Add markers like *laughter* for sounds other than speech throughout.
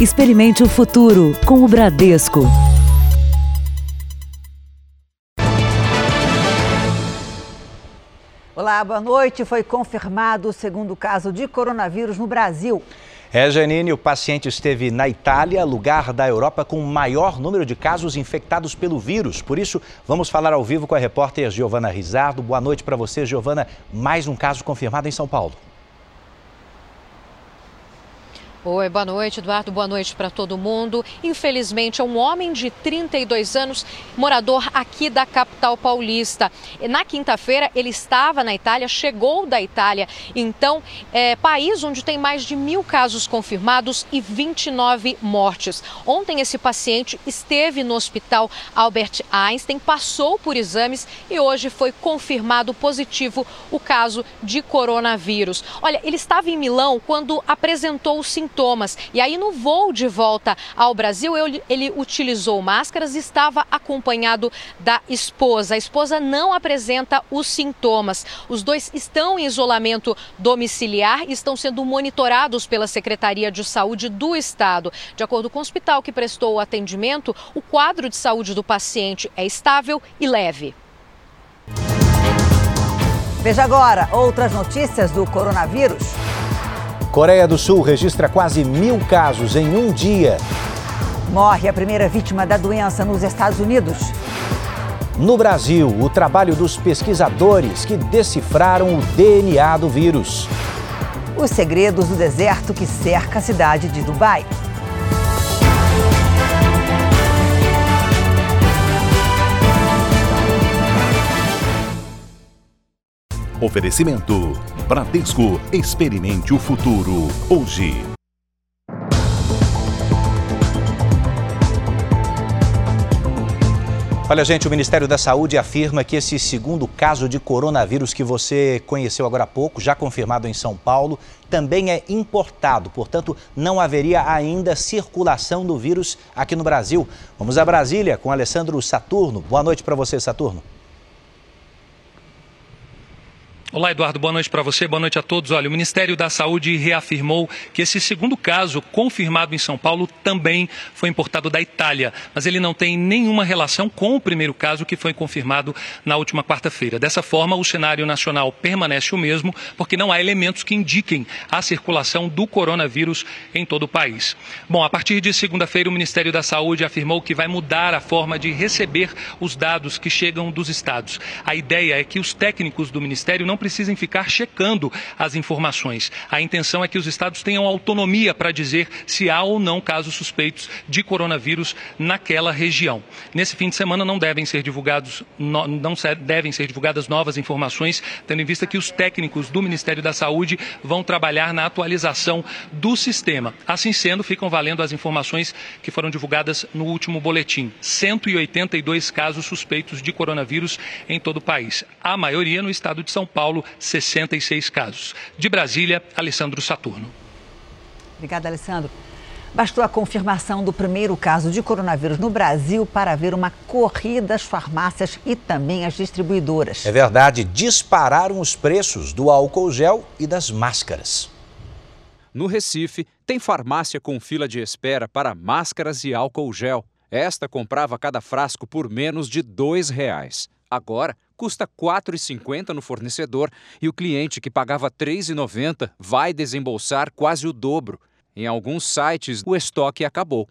Experimente o futuro com o Bradesco. Olá, boa noite. Foi confirmado o segundo caso de coronavírus no Brasil. É, Janine, o paciente esteve na Itália, lugar da Europa com o maior número de casos infectados pelo vírus. Por isso, vamos falar ao vivo com a repórter Giovana Rizardo. Boa noite para você, Giovana. Mais um caso confirmado em São Paulo. Oi, boa noite, Eduardo. Boa noite para todo mundo. Infelizmente, é um homem de 32 anos, morador aqui da capital paulista. Na quinta-feira, ele estava na Itália, chegou da Itália. Então, é país onde tem mais de mil casos confirmados e 29 mortes. Ontem, esse paciente esteve no hospital Albert Einstein, passou por exames e hoje foi confirmado positivo o caso de coronavírus. Olha, ele estava em Milão quando apresentou o sintomas. E aí, no voo de volta ao Brasil, ele utilizou máscaras e estava acompanhado da esposa. A esposa não apresenta os sintomas. Os dois estão em isolamento domiciliar e estão sendo monitorados pela Secretaria de Saúde do Estado. De acordo com o hospital que prestou o atendimento, o quadro de saúde do paciente é estável e leve. Veja agora outras notícias do coronavírus. Coreia do Sul registra quase mil casos em um dia. Morre a primeira vítima da doença nos Estados Unidos. No Brasil, o trabalho dos pesquisadores que decifraram o DNA do vírus. Os segredos do deserto que cerca a cidade de Dubai. Oferecimento Bradesco. Experimente o futuro hoje. Olha, gente, o Ministério da Saúde afirma que esse segundo caso de coronavírus que você conheceu agora há pouco, já confirmado em São Paulo, também é importado. Portanto, não haveria ainda circulação do vírus aqui no Brasil. Vamos a Brasília com Alessandro Saturno. Boa noite para você, Saturno. Olá, Eduardo. Boa noite para você. Boa noite a todos. Olha, o Ministério da Saúde reafirmou que esse segundo caso, confirmado em São Paulo, também foi importado da Itália, mas ele não tem nenhuma relação com o primeiro caso que foi confirmado na última quarta-feira. Dessa forma, o cenário nacional permanece o mesmo, porque não há elementos que indiquem a circulação do coronavírus em todo o país. Bom, a partir de segunda-feira, o Ministério da Saúde afirmou que vai mudar a forma de receber os dados que chegam dos estados. A ideia é que os técnicos do Ministério não precisem ficar checando as informações. A intenção é que os estados tenham autonomia para dizer se há ou não casos suspeitos de coronavírus naquela região. Nesse fim de semana não devem ser divulgados não devem ser divulgadas novas informações, tendo em vista que os técnicos do Ministério da Saúde vão trabalhar na atualização do sistema. Assim sendo, ficam valendo as informações que foram divulgadas no último boletim. 182 casos suspeitos de coronavírus em todo o país. A maioria no estado de São Paulo Paulo, 66 casos. De Brasília, Alessandro Saturno. Obrigada, Alessandro. Bastou a confirmação do primeiro caso de coronavírus no Brasil para haver uma corrida às farmácias e também às distribuidoras. É verdade, dispararam os preços do álcool gel e das máscaras. No Recife, tem farmácia com fila de espera para máscaras e álcool gel. Esta comprava cada frasco por menos de R$ reais. Agora, custa R$ 4,50 no fornecedor e o cliente que pagava R$ 3,90 vai desembolsar quase o dobro. Em alguns sites, o estoque acabou.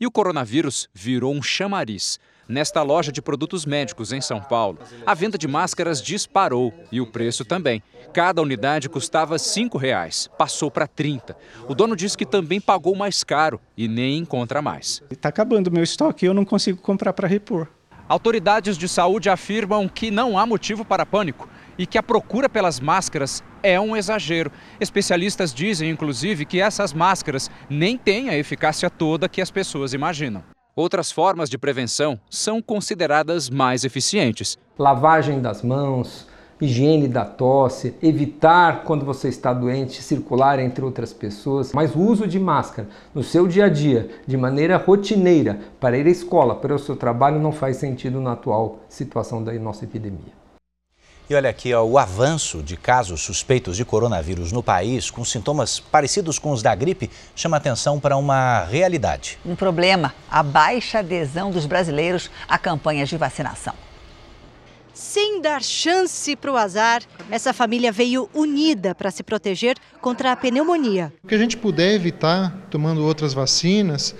E o coronavírus virou um chamariz. Nesta loja de produtos médicos em São Paulo, a venda de máscaras disparou e o preço também. Cada unidade custava R$ 5,00, passou para R$ 30. O dono disse que também pagou mais caro e nem encontra mais. Está acabando o meu estoque e eu não consigo comprar para repor. Autoridades de saúde afirmam que não há motivo para pânico e que a procura pelas máscaras é um exagero. Especialistas dizem, inclusive, que essas máscaras nem têm a eficácia toda que as pessoas imaginam. Outras formas de prevenção são consideradas mais eficientes. Lavagem das mãos, higiene da tosse, evitar quando você está doente circular entre outras pessoas, mas o uso de máscara no seu dia a dia, de maneira rotineira, para ir à escola, para o seu trabalho, não faz sentido na atual situação da nossa epidemia. E olha aqui, ó, o avanço de casos suspeitos de coronavírus no país, com sintomas parecidos com os da gripe, chama atenção para uma realidade. Um problema: a baixa adesão dos brasileiros a campanhas de vacinação. Sem dar chance para o azar, essa família veio unida para se proteger contra a pneumonia. O que a gente puder evitar tomando outras vacinas,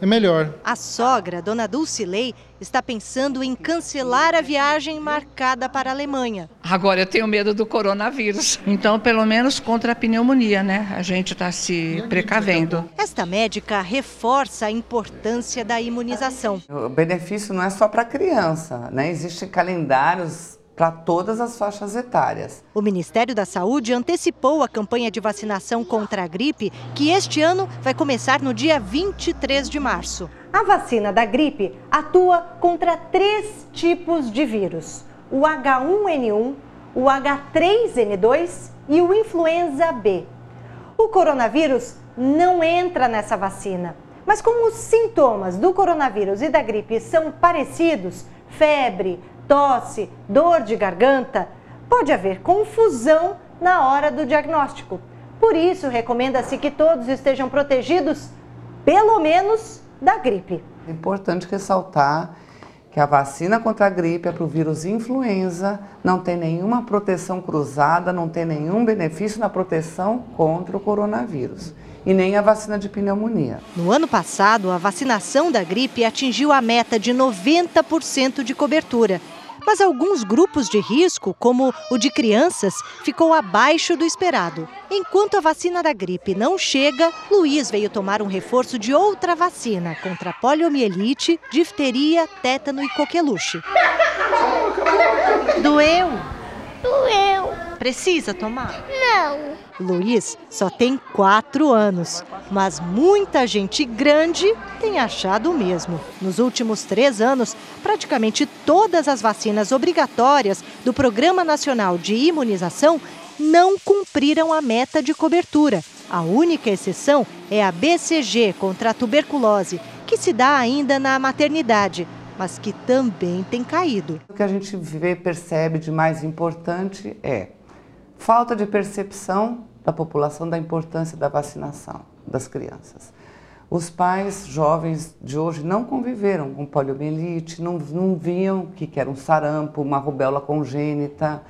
é melhor. A sogra, dona Dulcilei, está pensando em cancelar a viagem marcada para a Alemanha. Agora eu tenho medo do coronavírus. Então, pelo menos contra a pneumonia, né? A gente está se precavendo. Esta médica reforça a importância da imunização. O benefício não é só para criança, né? Existem calendários para todas as faixas etárias. O Ministério da Saúde antecipou a campanha de vacinação contra a gripe, que este ano vai começar no dia 23 de março. A vacina da gripe atua contra três tipos de vírus: o H1N1, o H3N2 e o influenza B. O coronavírus não entra nessa vacina, mas como os sintomas do coronavírus e da gripe são parecidos, febre, tosse, dor de garganta, pode haver confusão na hora do diagnóstico. Por isso, recomenda-se que todos estejam protegidos, pelo menos, da gripe. É importante ressaltar que a vacina contra a gripe é para o vírus influenza, não tem nenhuma proteção cruzada, não tem nenhum benefício na proteção contra o coronavírus e nem a vacina de pneumonia. No ano passado, a vacinação da gripe atingiu a meta de 90% de cobertura mas alguns grupos de risco, como o de crianças, ficou abaixo do esperado. Enquanto a vacina da gripe não chega, Luiz veio tomar um reforço de outra vacina contra poliomielite, difteria, tétano e coqueluche. Doeu? Doeu. Precisa tomar? Não. Luiz só tem quatro anos, mas muita gente grande tem achado o mesmo. Nos últimos três anos, praticamente todas as vacinas obrigatórias do Programa Nacional de Imunização não cumpriram a meta de cobertura. A única exceção é a BCG contra a tuberculose, que se dá ainda na maternidade, mas que também tem caído. O que a gente vê, percebe de mais importante é falta de percepção da população da importância da vacinação das crianças. Os pais jovens de hoje não conviveram com poliomielite, não, não viam o que era um sarampo, uma rubéola congênita,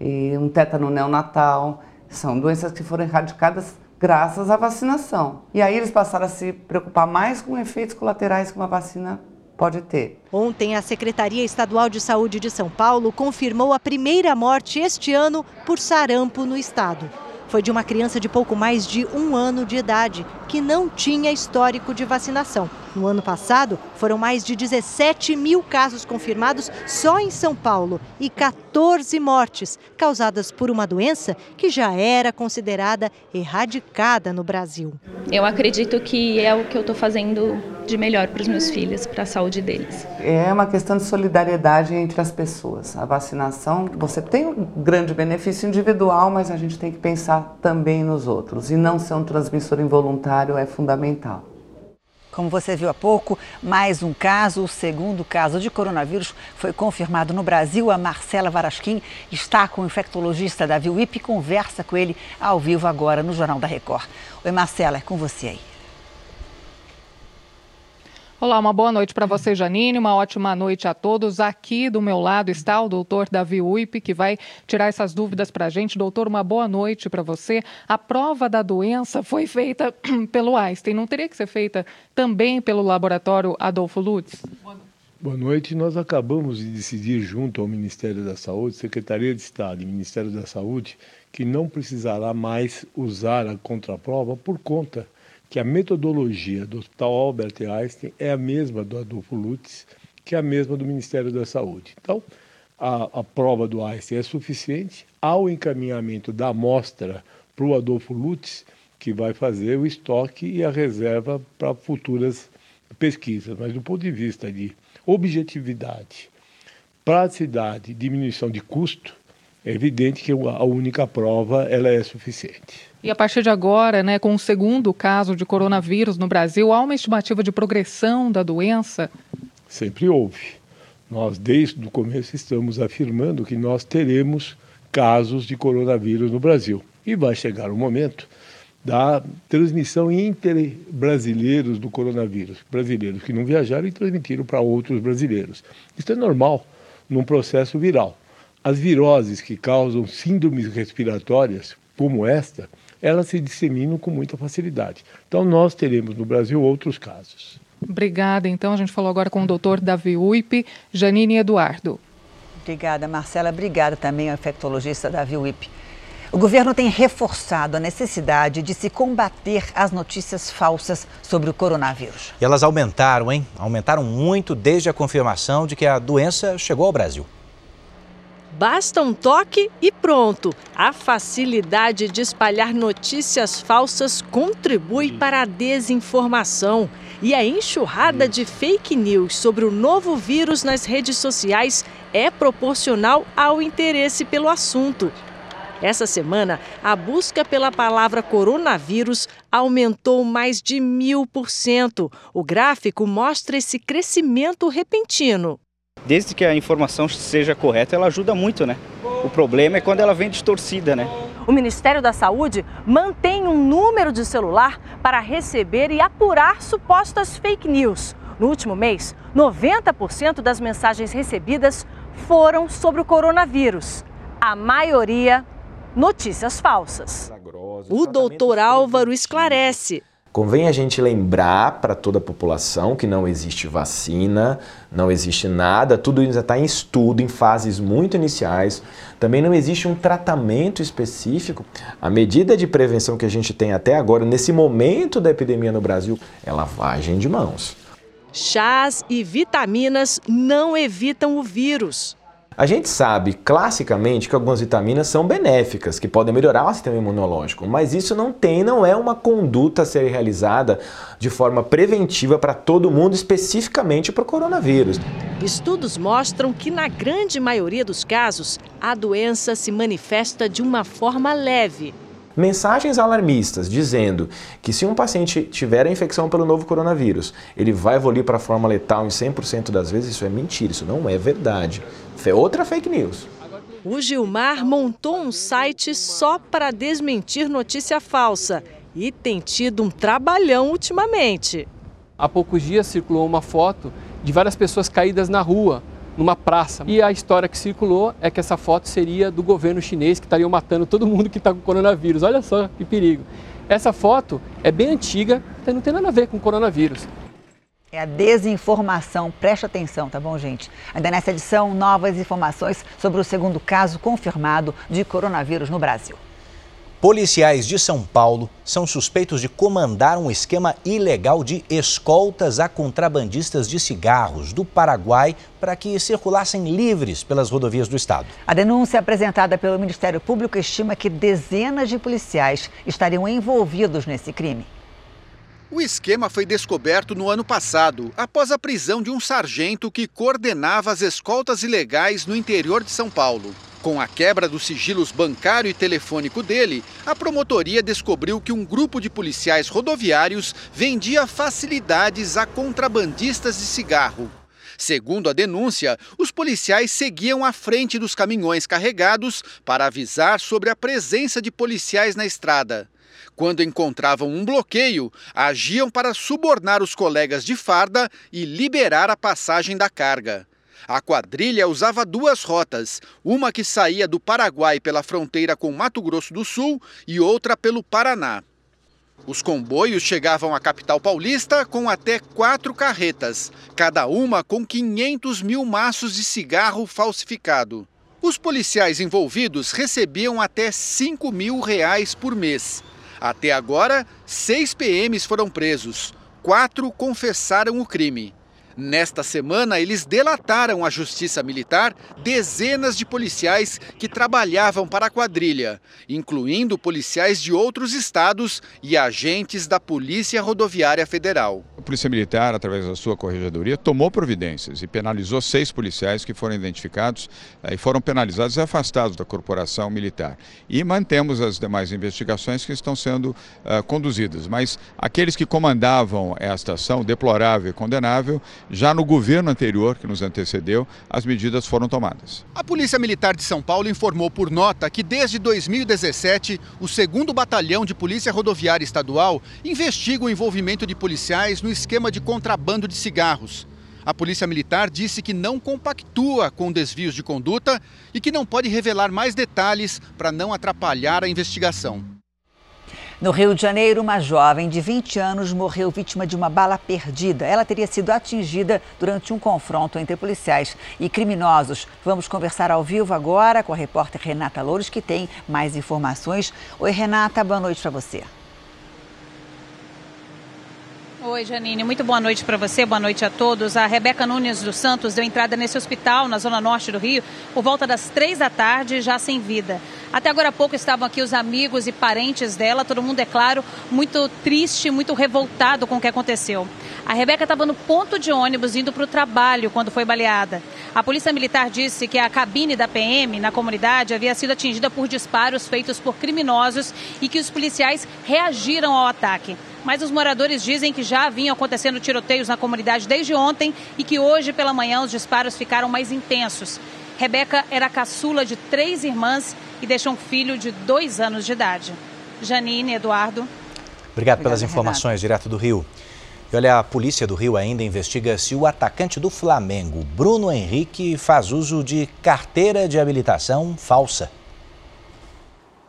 e um tétano neonatal. São doenças que foram erradicadas graças à vacinação. E aí eles passaram a se preocupar mais com efeitos colaterais que uma vacina pode ter. Ontem, a Secretaria Estadual de Saúde de São Paulo confirmou a primeira morte este ano por sarampo no estado foi de uma criança de pouco mais de um ano de idade, que não tinha histórico de vacinação. No ano passado, foram mais de 17 mil casos confirmados só em São Paulo e 14 mortes causadas por uma doença que já era considerada erradicada no Brasil. Eu acredito que é o que eu estou fazendo de melhor para os meus filhos, para a saúde deles. É uma questão de solidariedade entre as pessoas. A vacinação, você tem um grande benefício individual, mas a gente tem que pensar também nos outros. E não ser um transmissor involuntário é fundamental. Como você viu há pouco, mais um caso, o segundo caso de coronavírus foi confirmado no Brasil. A Marcela Varasquim está com o infectologista Davi Wip e conversa com ele ao vivo agora no Jornal da Record. Oi, Marcela, é com você aí. Olá, uma boa noite para você, Janine. Uma ótima noite a todos. Aqui do meu lado está o doutor Davi Uip, que vai tirar essas dúvidas para a gente. Doutor, uma boa noite para você. A prova da doença foi feita *clears throat* pelo Einstein. Não teria que ser feita também pelo laboratório Adolfo Lutz? Boa noite. Nós acabamos de decidir, junto ao Ministério da Saúde, Secretaria de Estado e Ministério da Saúde, que não precisará mais usar a contraprova por conta que a metodologia do Hospital Albert Einstein é a mesma do Adolfo Lutz, que é a mesma do Ministério da Saúde. Então, a, a prova do Einstein é suficiente ao encaminhamento da amostra para o Adolfo Lutz, que vai fazer o estoque e a reserva para futuras pesquisas. Mas do ponto de vista de objetividade, praticidade, diminuição de custo, é evidente que a única prova ela é suficiente. E a partir de agora, né, com o segundo caso de coronavírus no Brasil, há uma estimativa de progressão da doença? Sempre houve. Nós, desde o começo, estamos afirmando que nós teremos casos de coronavírus no Brasil. E vai chegar o momento da transmissão entre brasileiros do coronavírus. Brasileiros que não viajaram e transmitiram para outros brasileiros. Isso é normal num processo viral. As viroses que causam síndromes respiratórias, como esta, elas se disseminam com muita facilidade. Então, nós teremos no Brasil outros casos. Obrigada. Então, a gente falou agora com o doutor Davi Uip, Janine Eduardo. Obrigada, Marcela. Obrigada também ao infectologista Davi Uip. O governo tem reforçado a necessidade de se combater as notícias falsas sobre o coronavírus. E elas aumentaram, hein? Aumentaram muito desde a confirmação de que a doença chegou ao Brasil. Basta um toque e pronto. A facilidade de espalhar notícias falsas contribui para a desinformação. E a enxurrada de fake news sobre o novo vírus nas redes sociais é proporcional ao interesse pelo assunto. Essa semana, a busca pela palavra coronavírus aumentou mais de mil por cento. O gráfico mostra esse crescimento repentino desde que a informação seja correta, ela ajuda muito, né? O problema é quando ela vem distorcida, né? O Ministério da Saúde mantém um número de celular para receber e apurar supostas fake news. No último mês, 90% das mensagens recebidas foram sobre o coronavírus. A maioria, notícias falsas. O doutor Álvaro esclarece. Convém a gente lembrar para toda a população que não existe vacina, não existe nada, tudo ainda está em estudo, em fases muito iniciais. Também não existe um tratamento específico. A medida de prevenção que a gente tem até agora, nesse momento da epidemia no Brasil, é lavagem de mãos. Chás e vitaminas não evitam o vírus. A gente sabe classicamente que algumas vitaminas são benéficas, que podem melhorar o sistema imunológico, mas isso não tem, não é uma conduta a ser realizada de forma preventiva para todo mundo, especificamente para o coronavírus. Estudos mostram que na grande maioria dos casos, a doença se manifesta de uma forma leve, mensagens alarmistas dizendo que se um paciente tiver a infecção pelo novo coronavírus, ele vai evoluir para a forma letal em 100% das vezes, isso é mentira, isso não é verdade. É outra fake news. O Gilmar montou um site só para desmentir notícia falsa e tem tido um trabalhão ultimamente. Há poucos dias circulou uma foto de várias pessoas caídas na rua numa praça. E a história que circulou é que essa foto seria do governo chinês que estaria matando todo mundo que está com coronavírus. Olha só que perigo. Essa foto é bem antiga, não tem nada a ver com coronavírus. É a desinformação. Preste atenção, tá bom, gente? Ainda nessa edição, novas informações sobre o segundo caso confirmado de coronavírus no Brasil. Policiais de São Paulo são suspeitos de comandar um esquema ilegal de escoltas a contrabandistas de cigarros do Paraguai para que circulassem livres pelas rodovias do estado. A denúncia apresentada pelo Ministério Público estima que dezenas de policiais estariam envolvidos nesse crime. O esquema foi descoberto no ano passado, após a prisão de um sargento que coordenava as escoltas ilegais no interior de São Paulo. Com a quebra dos sigilos bancário e telefônico dele, a promotoria descobriu que um grupo de policiais rodoviários vendia facilidades a contrabandistas de cigarro. Segundo a denúncia, os policiais seguiam à frente dos caminhões carregados para avisar sobre a presença de policiais na estrada. Quando encontravam um bloqueio, agiam para subornar os colegas de farda e liberar a passagem da carga. A quadrilha usava duas rotas, uma que saía do Paraguai pela fronteira com Mato Grosso do Sul e outra pelo Paraná. Os comboios chegavam à capital paulista com até quatro carretas, cada uma com 500 mil maços de cigarro falsificado. Os policiais envolvidos recebiam até 5 mil reais por mês. Até agora, seis PMs foram presos, quatro confessaram o crime. Nesta semana, eles delataram à Justiça Militar dezenas de policiais que trabalhavam para a quadrilha, incluindo policiais de outros estados e agentes da Polícia Rodoviária Federal. A Polícia Militar, através da sua corregedoria, tomou providências e penalizou seis policiais que foram identificados eh, e foram penalizados e afastados da corporação militar. E mantemos as demais investigações que estão sendo uh, conduzidas. Mas aqueles que comandavam esta ação deplorável e condenável Já no governo anterior, que nos antecedeu, as medidas foram tomadas. A Polícia Militar de São Paulo informou por nota que desde 2017, o 2 Batalhão de Polícia Rodoviária Estadual investiga o envolvimento de policiais no esquema de contrabando de cigarros. A Polícia Militar disse que não compactua com desvios de conduta e que não pode revelar mais detalhes para não atrapalhar a investigação. No Rio de Janeiro, uma jovem de 20 anos morreu vítima de uma bala perdida. Ela teria sido atingida durante um confronto entre policiais e criminosos. Vamos conversar ao vivo agora com a repórter Renata Louros, que tem mais informações. Oi, Renata, boa noite para você. Oi, Janine. Muito boa noite para você, boa noite a todos. A Rebeca Nunes dos Santos deu entrada nesse hospital, na zona norte do Rio, por volta das três da tarde, já sem vida. Até agora há pouco estavam aqui os amigos e parentes dela, todo mundo, é claro, muito triste, muito revoltado com o que aconteceu. A Rebeca estava no ponto de ônibus indo para o trabalho quando foi baleada. A Polícia Militar disse que a cabine da PM na comunidade havia sido atingida por disparos feitos por criminosos e que os policiais reagiram ao ataque mas os moradores dizem que já vinham acontecendo tiroteios na comunidade desde ontem e que hoje pela manhã os disparos ficaram mais intensos. Rebeca era caçula de três irmãs e deixou um filho de dois anos de idade. Janine, Eduardo. Obrigado pelas informações, direto do Rio. E olha, a polícia do Rio ainda investiga se o atacante do Flamengo, Bruno Henrique, faz uso de carteira de habilitação falsa.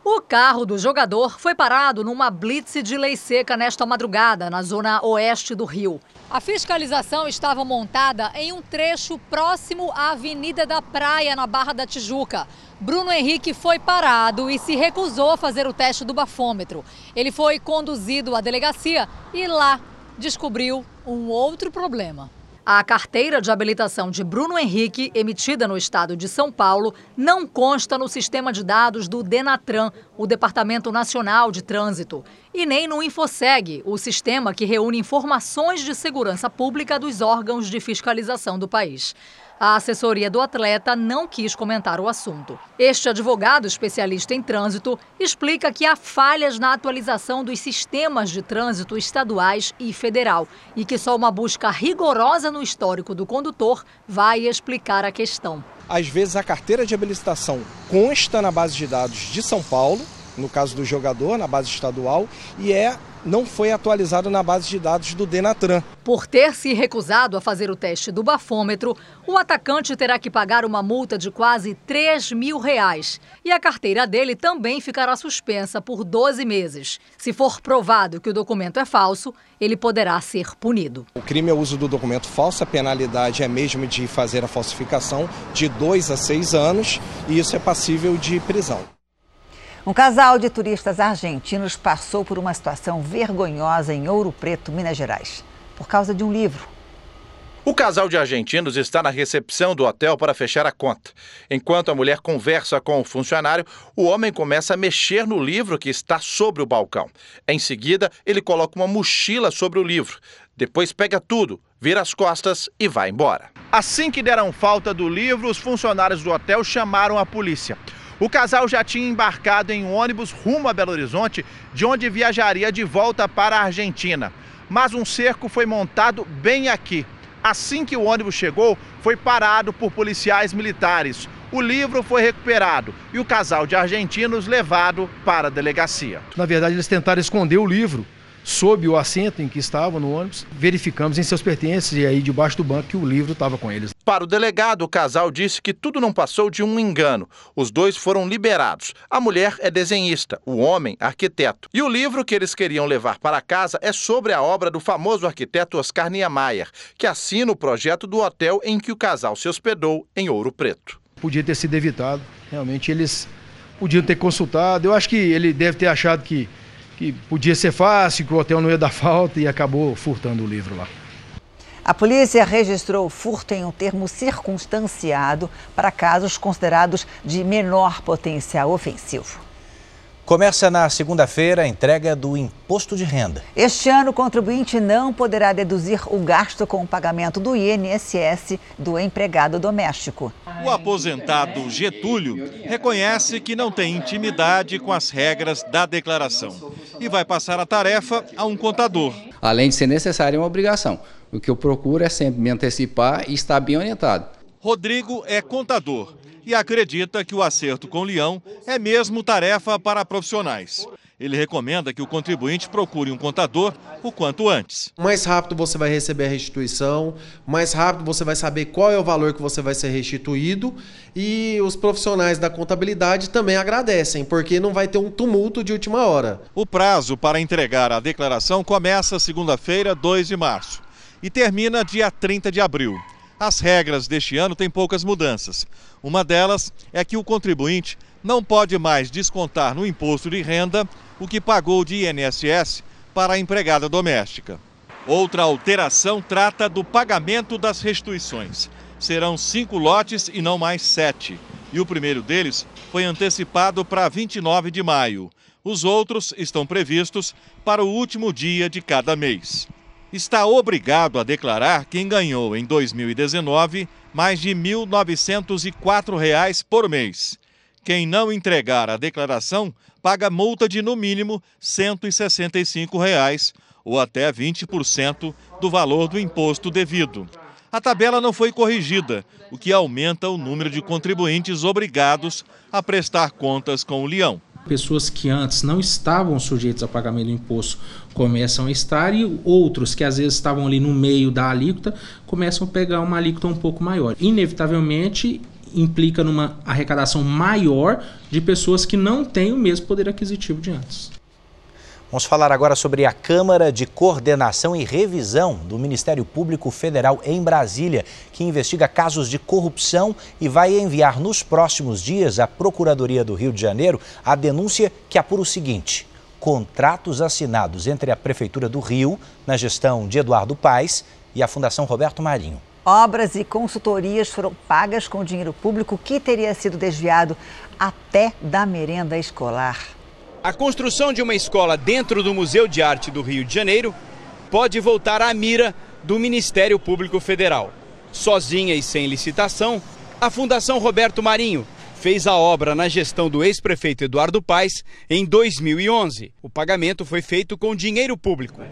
O carro do jogador foi parado numa blitz de lei seca nesta madrugada, na zona oeste do Rio. A fiscalização estava montada em um trecho próximo à Avenida da Praia, na Barra da Tijuca. Bruno Henrique foi parado e se recusou a fazer o teste do bafômetro. Ele foi conduzido à delegacia e lá descobriu um outro problema. A carteira de habilitação de Bruno Henrique, emitida no estado de São Paulo, não consta no sistema de dados do Denatran, o Departamento Nacional de Trânsito, e nem no Infoseg, o sistema que reúne informações de segurança pública dos órgãos de fiscalização do país. A assessoria do atleta não quis comentar o assunto. Este advogado especialista em trânsito explica que há falhas na atualização dos sistemas de trânsito estaduais e federal e que só uma busca rigorosa no histórico do condutor vai explicar a questão. Às vezes a carteira de habilitação consta na base de dados de São Paulo, no caso do jogador, na base estadual, e é não foi atualizado na base de dados do Denatran. Por ter se recusado a fazer o teste do bafômetro, o atacante terá que pagar uma multa de quase 3 mil reais. E a carteira dele também ficará suspensa por 12 meses. Se for provado que o documento é falso, ele poderá ser punido. O crime é o uso do documento falso, a penalidade é mesmo de fazer a falsificação de 2 a 6 anos e isso é passível de prisão. Um casal de turistas argentinos passou por uma situação vergonhosa em Ouro Preto, Minas Gerais, por causa de um livro. O casal de argentinos está na recepção do hotel para fechar a conta. Enquanto a mulher conversa com o funcionário, o homem começa a mexer no livro que está sobre o balcão. Em seguida, ele coloca uma mochila sobre o livro. Depois pega tudo, vira as costas e vai embora. Assim que deram falta do livro, os funcionários do hotel chamaram a polícia. O casal já tinha embarcado em um ônibus rumo a Belo Horizonte, de onde viajaria de volta para a Argentina. Mas um cerco foi montado bem aqui. Assim que o ônibus chegou, foi parado por policiais militares. O livro foi recuperado e o casal de argentinos levado para a delegacia. Na verdade, eles tentaram esconder o livro sob o assento em que estavam no ônibus, verificamos em seus pertences e aí debaixo do banco que o livro estava com eles. Para o delegado, o casal disse que tudo não passou de um engano. Os dois foram liberados. A mulher é desenhista, o homem arquiteto. E o livro que eles queriam levar para casa é sobre a obra do famoso arquiteto Oscar Niemeyer, que assina o projeto do hotel em que o casal se hospedou em Ouro Preto. Podia ter sido evitado. Realmente eles podiam ter consultado. Eu acho que ele deve ter achado que que podia ser fácil, que o hotel não ia dar *laughs* falta e acabou furtando o livro lá. A polícia registrou o furto em um termo circunstanciado para casos considerados de menor potencial ofensivo. Começa na segunda-feira a entrega do imposto de renda. Este ano, o contribuinte não poderá deduzir o gasto com o pagamento do INSS do empregado doméstico. O aposentado Getúlio reconhece que não tem intimidade com as regras da declaração e vai passar a tarefa a um contador. além de ser necessário, é uma obrigação. O que eu procuro é sempre me antecipar e estar bem orientado. Rodrigo é contador e acredita que o acerto com o leão é mesmo tarefa para profissionais. Ele recomenda que o contribuinte procure um contador o quanto antes. Mais rápido você vai receber a restituição, mais rápido você vai saber qual é o valor que você vai ser restituído e os profissionais da contabilidade também agradecem, porque não vai ter um tumulto de última hora. O prazo para entregar a declaração começa segunda-feira, 2 de março, e termina dia 30 de abril. As regras deste ano têm poucas mudanças. Uma delas é que o contribuinte não pode mais descontar no imposto de renda o que pagou de INSS para a empregada doméstica. Outra alteração trata do pagamento das restituições. Serão cinco lotes e não mais sete. E o primeiro deles foi antecipado para 29 de maio. Os outros estão previstos para o último dia de cada mês. Está obrigado a declarar quem ganhou em 2019 mais de R$ 1.904 por mês. Quem não entregar a declaração paga multa de no mínimo 165 reais, ou até 20% do valor do imposto devido. A tabela não foi corrigida, o que aumenta o número de contribuintes obrigados a prestar contas com o leão. Pessoas que antes não estavam sujeitos a pagamento do imposto começam a estar e outros que às vezes estavam ali no meio da alíquota começam a pegar uma alíquota um pouco maior. Inevitavelmente, implica numa arrecadação maior de pessoas que não têm o mesmo poder aquisitivo de antes. Vamos falar agora sobre a Câmara de Coordenação e Revisão do Ministério Público Federal em Brasília, que investiga casos de corrupção e vai enviar nos próximos dias à Procuradoria do Rio de Janeiro a denúncia que apura o seguinte: contratos assinados entre a Prefeitura do Rio, na gestão de Eduardo Paes, e a Fundação Roberto Marinho. Obras e consultorias foram pagas com dinheiro público que teria sido desviado até da merenda escolar. A construção de uma escola dentro do Museu de Arte do Rio de Janeiro pode voltar à mira do Ministério Público Federal. Sozinha e sem licitação, a Fundação Roberto Marinho fez a obra na gestão do ex-prefeito Eduardo Paes em 2011. O pagamento foi feito com dinheiro público.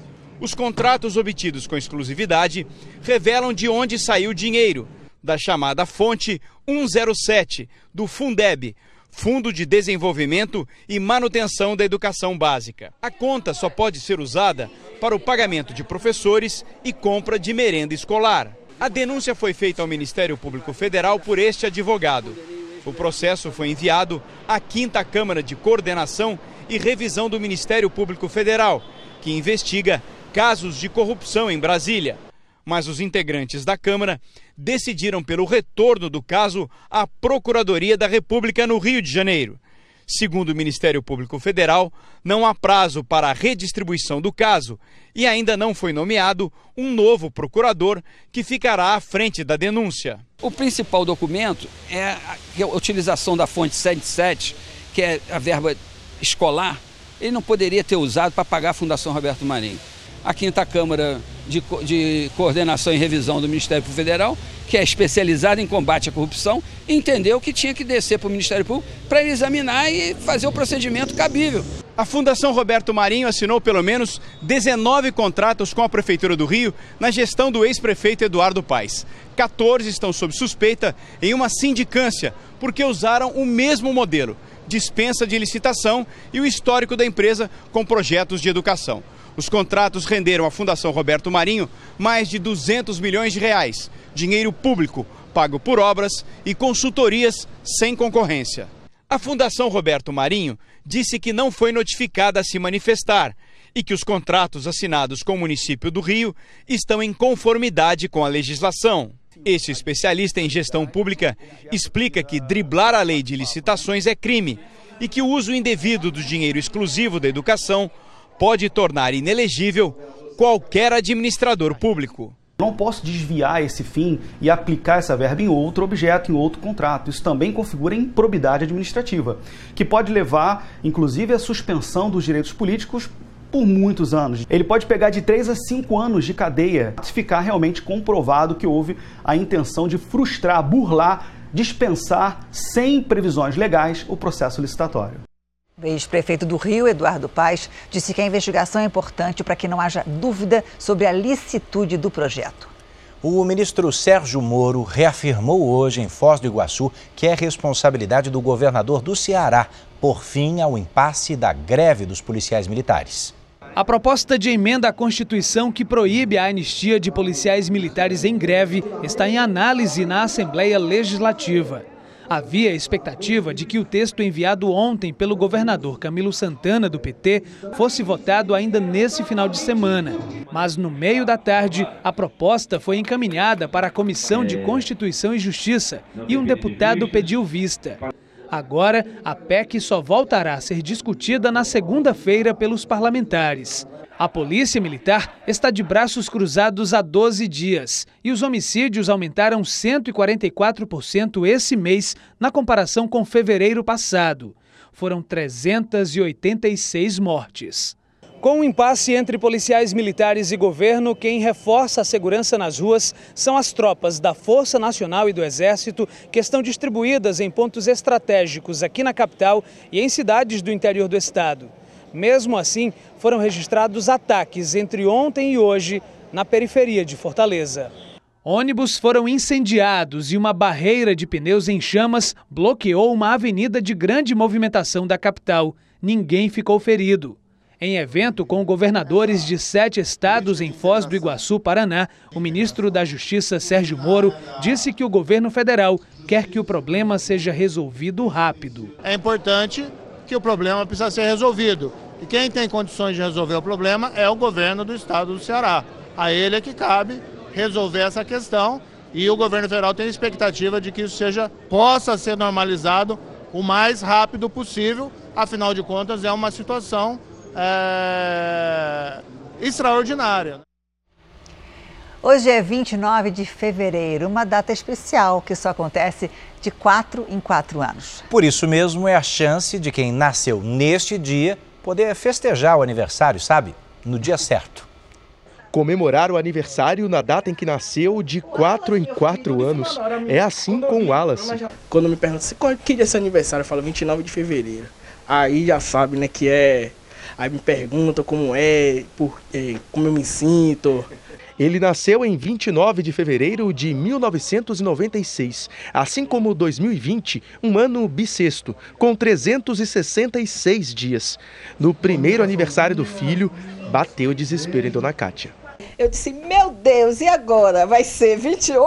Os contratos obtidos com exclusividade revelam de onde saiu o dinheiro, da chamada fonte 107 do Fundeb, Fundo de Desenvolvimento e Manutenção da Educação Básica. A conta só pode ser usada para o pagamento de professores e compra de merenda escolar. A denúncia foi feita ao Ministério Público Federal por este advogado. O processo foi enviado à Quinta Câmara de Coordenação e Revisão do Ministério Público Federal, que investiga casos de corrupção em Brasília. Mas os integrantes da Câmara decidiram pelo retorno do caso à Procuradoria da República no Rio de Janeiro. Segundo o Ministério Público Federal, não há prazo para a redistribuição do caso e ainda não foi nomeado um novo procurador que ficará à frente da denúncia. O principal documento é a utilização da fonte 77, que é a verba escolar. Ele não poderia ter usado para pagar a Fundação Roberto Marinho a quinta Câmara de, de Coordenação e Revisão do Ministério Federal, que é especializada em combate à corrupção, entendeu que tinha que descer para o Ministério Público para examinar e fazer o procedimento cabível. A Fundação Roberto Marinho assinou pelo menos 19 contratos com a Prefeitura do Rio na gestão do ex-prefeito Eduardo Paes. 14 estão sob suspeita em uma sindicância, porque usaram o mesmo modelo, dispensa de licitação e o histórico da empresa com projetos de educação. Os contratos renderam à Fundação Roberto Marinho mais de 200 milhões de reais, dinheiro público pago por obras e consultorias sem concorrência. A Fundação Roberto Marinho disse que não foi notificada a se manifestar e que os contratos assinados com o município do Rio estão em conformidade com a legislação. Este especialista em gestão pública explica que driblar a lei de licitações é crime e que o uso indevido do dinheiro exclusivo da educação pode tornar inelegível qualquer administrador público. Não posso desviar esse fim e aplicar essa verba em outro objeto, em outro contrato. Isso também configura improbidade administrativa, que pode levar, inclusive, à suspensão dos direitos políticos por muitos anos. Ele pode pegar de 3 a 5 anos de cadeia se ficar realmente comprovado que houve a intenção de frustrar, burlar, dispensar, sem previsões legais, o processo licitatório. O ex-prefeito do Rio, Eduardo Paes, disse que a investigação é importante para que não haja dúvida sobre a licitude do projeto. O ministro Sérgio Moro reafirmou hoje em Foz do Iguaçu que é responsabilidade do governador do Ceará por fim ao impasse da greve dos policiais militares. A proposta de emenda à Constituição que proíbe a anistia de policiais militares em greve está em análise na Assembleia Legislativa. Havia expectativa de que o texto enviado ontem pelo governador Camilo Santana, do PT, fosse votado ainda nesse final de semana. Mas no meio da tarde, a proposta foi encaminhada para a Comissão de Constituição e Justiça e um deputado pediu vista. Agora, a PEC só voltará a ser discutida na segunda-feira pelos parlamentares. A Polícia Militar está de braços cruzados há 12 dias e os homicídios aumentaram 144% esse mês na comparação com fevereiro passado. Foram 386 mortes. Com o um impasse entre policiais militares e governo, quem reforça a segurança nas ruas são as tropas da Força Nacional e do Exército, que estão distribuídas em pontos estratégicos aqui na capital e em cidades do interior do estado. Mesmo assim, foram registrados ataques entre ontem e hoje na periferia de Fortaleza. Ônibus foram incendiados e uma barreira de pneus em chamas bloqueou uma avenida de grande movimentação da capital. Ninguém ficou ferido. Em evento com governadores de sete estados em Foz do Iguaçu, Paraná, o ministro da Justiça, Sérgio Moro, disse que o governo federal quer que o problema seja resolvido rápido. É importante que o problema precisa ser resolvido. E quem tem condições de resolver o problema é o governo do estado do Ceará. A ele é que cabe resolver essa questão e o governo federal tem expectativa de que isso seja possa ser normalizado o mais rápido possível. Afinal de contas, é uma situação é, extraordinária. Hoje é 29 de fevereiro, uma data especial que só acontece de quatro em quatro anos. Por isso mesmo é a chance de quem nasceu neste dia poder festejar o aniversário, sabe? No dia certo. Comemorar o aniversário na data em que nasceu de 4 em 4 anos. É assim com o Wallace. Quando me perguntam qual que dia é esse aniversário, eu falo 29 de fevereiro. Aí já sabe, né, que é. Aí me perguntam como é, por, é, como eu me sinto. Ele nasceu em 29 de fevereiro de 1996, assim como 2020, um ano bissexto, com 366 dias. No primeiro aniversário do filho, bateu o desespero em Dona Cátia. Eu disse: Meu Deus, e agora? Vai ser 28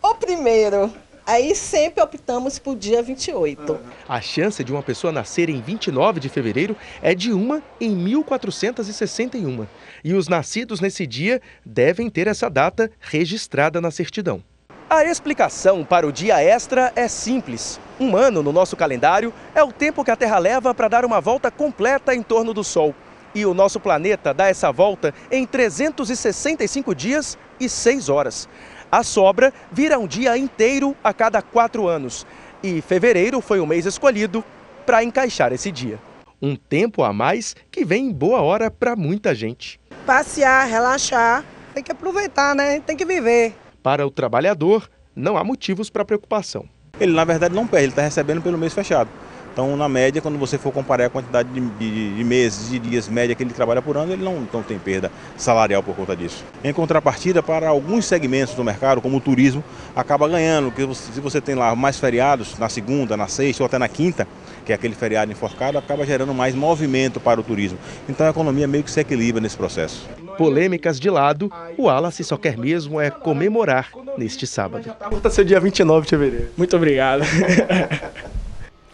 ou primeiro? Aí sempre optamos por dia 28. A chance de uma pessoa nascer em 29 de fevereiro é de uma em 1461. E os nascidos nesse dia devem ter essa data registrada na certidão. A explicação para o dia extra é simples. Um ano no nosso calendário é o tempo que a Terra leva para dar uma volta completa em torno do Sol. E o nosso planeta dá essa volta em 365 dias e 6 horas. A sobra vira um dia inteiro a cada quatro anos. E fevereiro foi o mês escolhido para encaixar esse dia. Um tempo a mais que vem em boa hora para muita gente. Passear, relaxar, tem que aproveitar, né? Tem que viver. Para o trabalhador, não há motivos para preocupação. Ele, na verdade, não perde, ele está recebendo pelo mês fechado. Então, na média, quando você for comparar a quantidade de, de, de, meses, de dias média que ele trabalha por ano, ele não, não tem perda salarial por conta disso. Em contrapartida, para alguns segmentos do mercado, como o turismo, acaba ganhando, porque se você tem lá mais feriados, na segunda, na sexta ou até na quinta, que é aquele feriado enforcado, acaba gerando mais movimento para o turismo. Então a economia meio que se equilibra nesse processo. Polêmicas de lado, o Wallace só quer mesmo é comemorar neste sábado. Curta seu dia 29 de fevereiro. Muito obrigado. *laughs*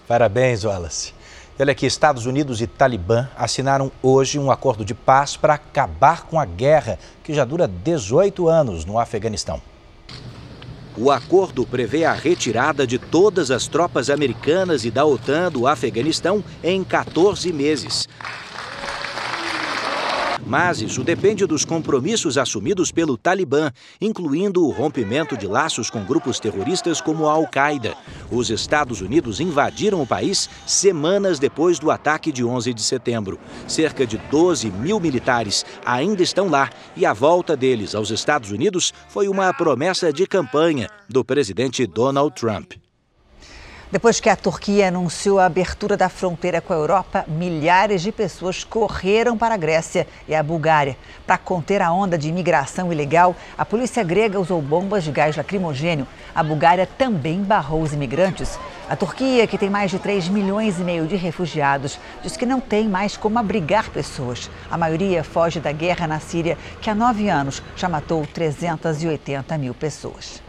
Parabéns, Wallace. Olha aqui, Estados Unidos e Talibã assinaram hoje um acordo de paz para acabar com a guerra que já dura 18 anos no Afeganistão. O acordo prevê a retirada de todas as tropas americanas e da OTAN do Afeganistão em 14 meses. Mas isso depende dos compromissos assumidos pelo Talibã, incluindo o rompimento de laços com grupos terroristas como a Al-Qaeda. Os Estados Unidos invadiram o país semanas depois do ataque de 11 de setembro. Cerca de 12 mil militares ainda estão lá e a volta deles aos Estados Unidos foi uma promessa de campanha do presidente Donald Trump. Depois que a Turquia anunciou a abertura da fronteira com a Europa, milhares de pessoas correram para a Grécia e a Bulgária. Para conter a onda de imigração ilegal, a polícia grega usou bombas de gás lacrimogênio. A Bulgária também barrou os imigrantes. A Turquia, que tem mais de 3 milhões e meio de refugiados, diz que não tem mais como abrigar pessoas. A maioria foge da guerra na Síria, que há nove anos já matou 380 mil pessoas.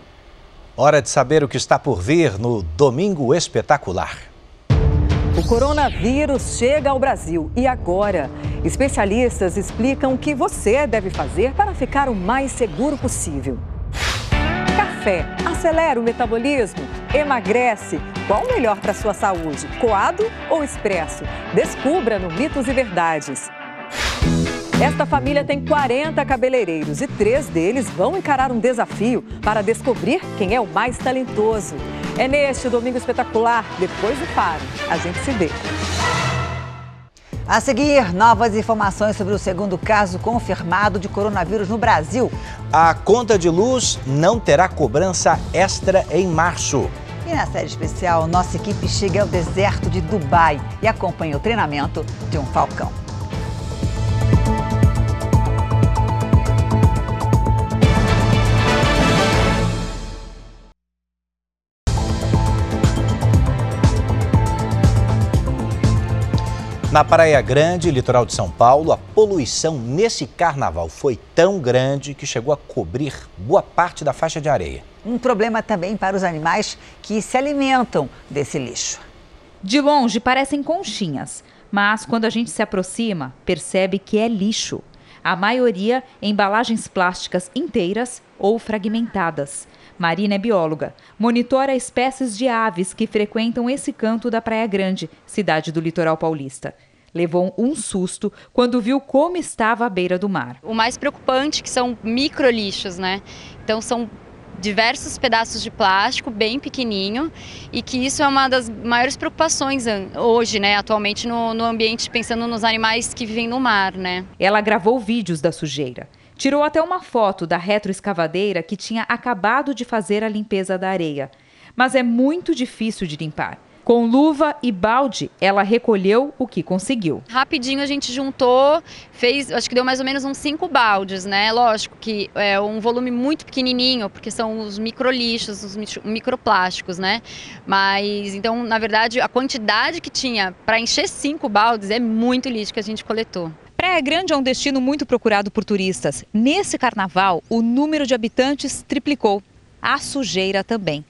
Hora de saber o que está por vir no Domingo Espetacular. O coronavírus chega ao Brasil e agora. Especialistas explicam o que você deve fazer para ficar o mais seguro possível. Café acelera o metabolismo, emagrece. Qual o melhor para sua saúde, coado ou expresso? Descubra no Mitos e Verdades. Esta família tem 40 cabeleireiros e três deles vão encarar um desafio para descobrir quem é o mais talentoso. É neste domingo espetacular, depois do Faro. A gente se vê. A seguir, novas informações sobre o segundo caso confirmado de coronavírus no Brasil. A conta de luz não terá cobrança extra em março. E na série especial, nossa equipe chega ao deserto de Dubai e acompanha o treinamento de um falcão. Na Praia Grande, litoral de São Paulo, a poluição nesse carnaval foi tão grande que chegou a cobrir boa parte da faixa de areia. Um problema também para os animais que se alimentam desse lixo. De longe parecem conchinhas, mas quando a gente se aproxima, percebe que é lixo. A maioria embalagens plásticas inteiras ou fragmentadas. Marina é bióloga. Monitora espécies de aves que frequentam esse canto da Praia Grande, cidade do litoral paulista. Levou um susto quando viu como estava a beira do mar. O mais preocupante é que são microlixos, né? Então são diversos pedaços de plástico bem pequenininho e que isso é uma das maiores preocupações hoje, né, atualmente no, no ambiente pensando nos animais que vivem no mar, né? Ela gravou vídeos da sujeira. Tirou até uma foto da retroescavadeira que tinha acabado de fazer a limpeza da areia. Mas é muito difícil de limpar. Com luva e balde, ela recolheu o que conseguiu. Rapidinho a gente juntou, fez, acho que deu mais ou menos uns cinco baldes, né? Lógico que é um volume muito pequenininho, porque são os microlixos, os microplásticos, né? Mas então, na verdade, a quantidade que tinha para encher cinco baldes é muito lixo que a gente coletou. Praia Grande é um destino muito procurado por turistas. Nesse carnaval, o número de habitantes triplicou. A sujeira também.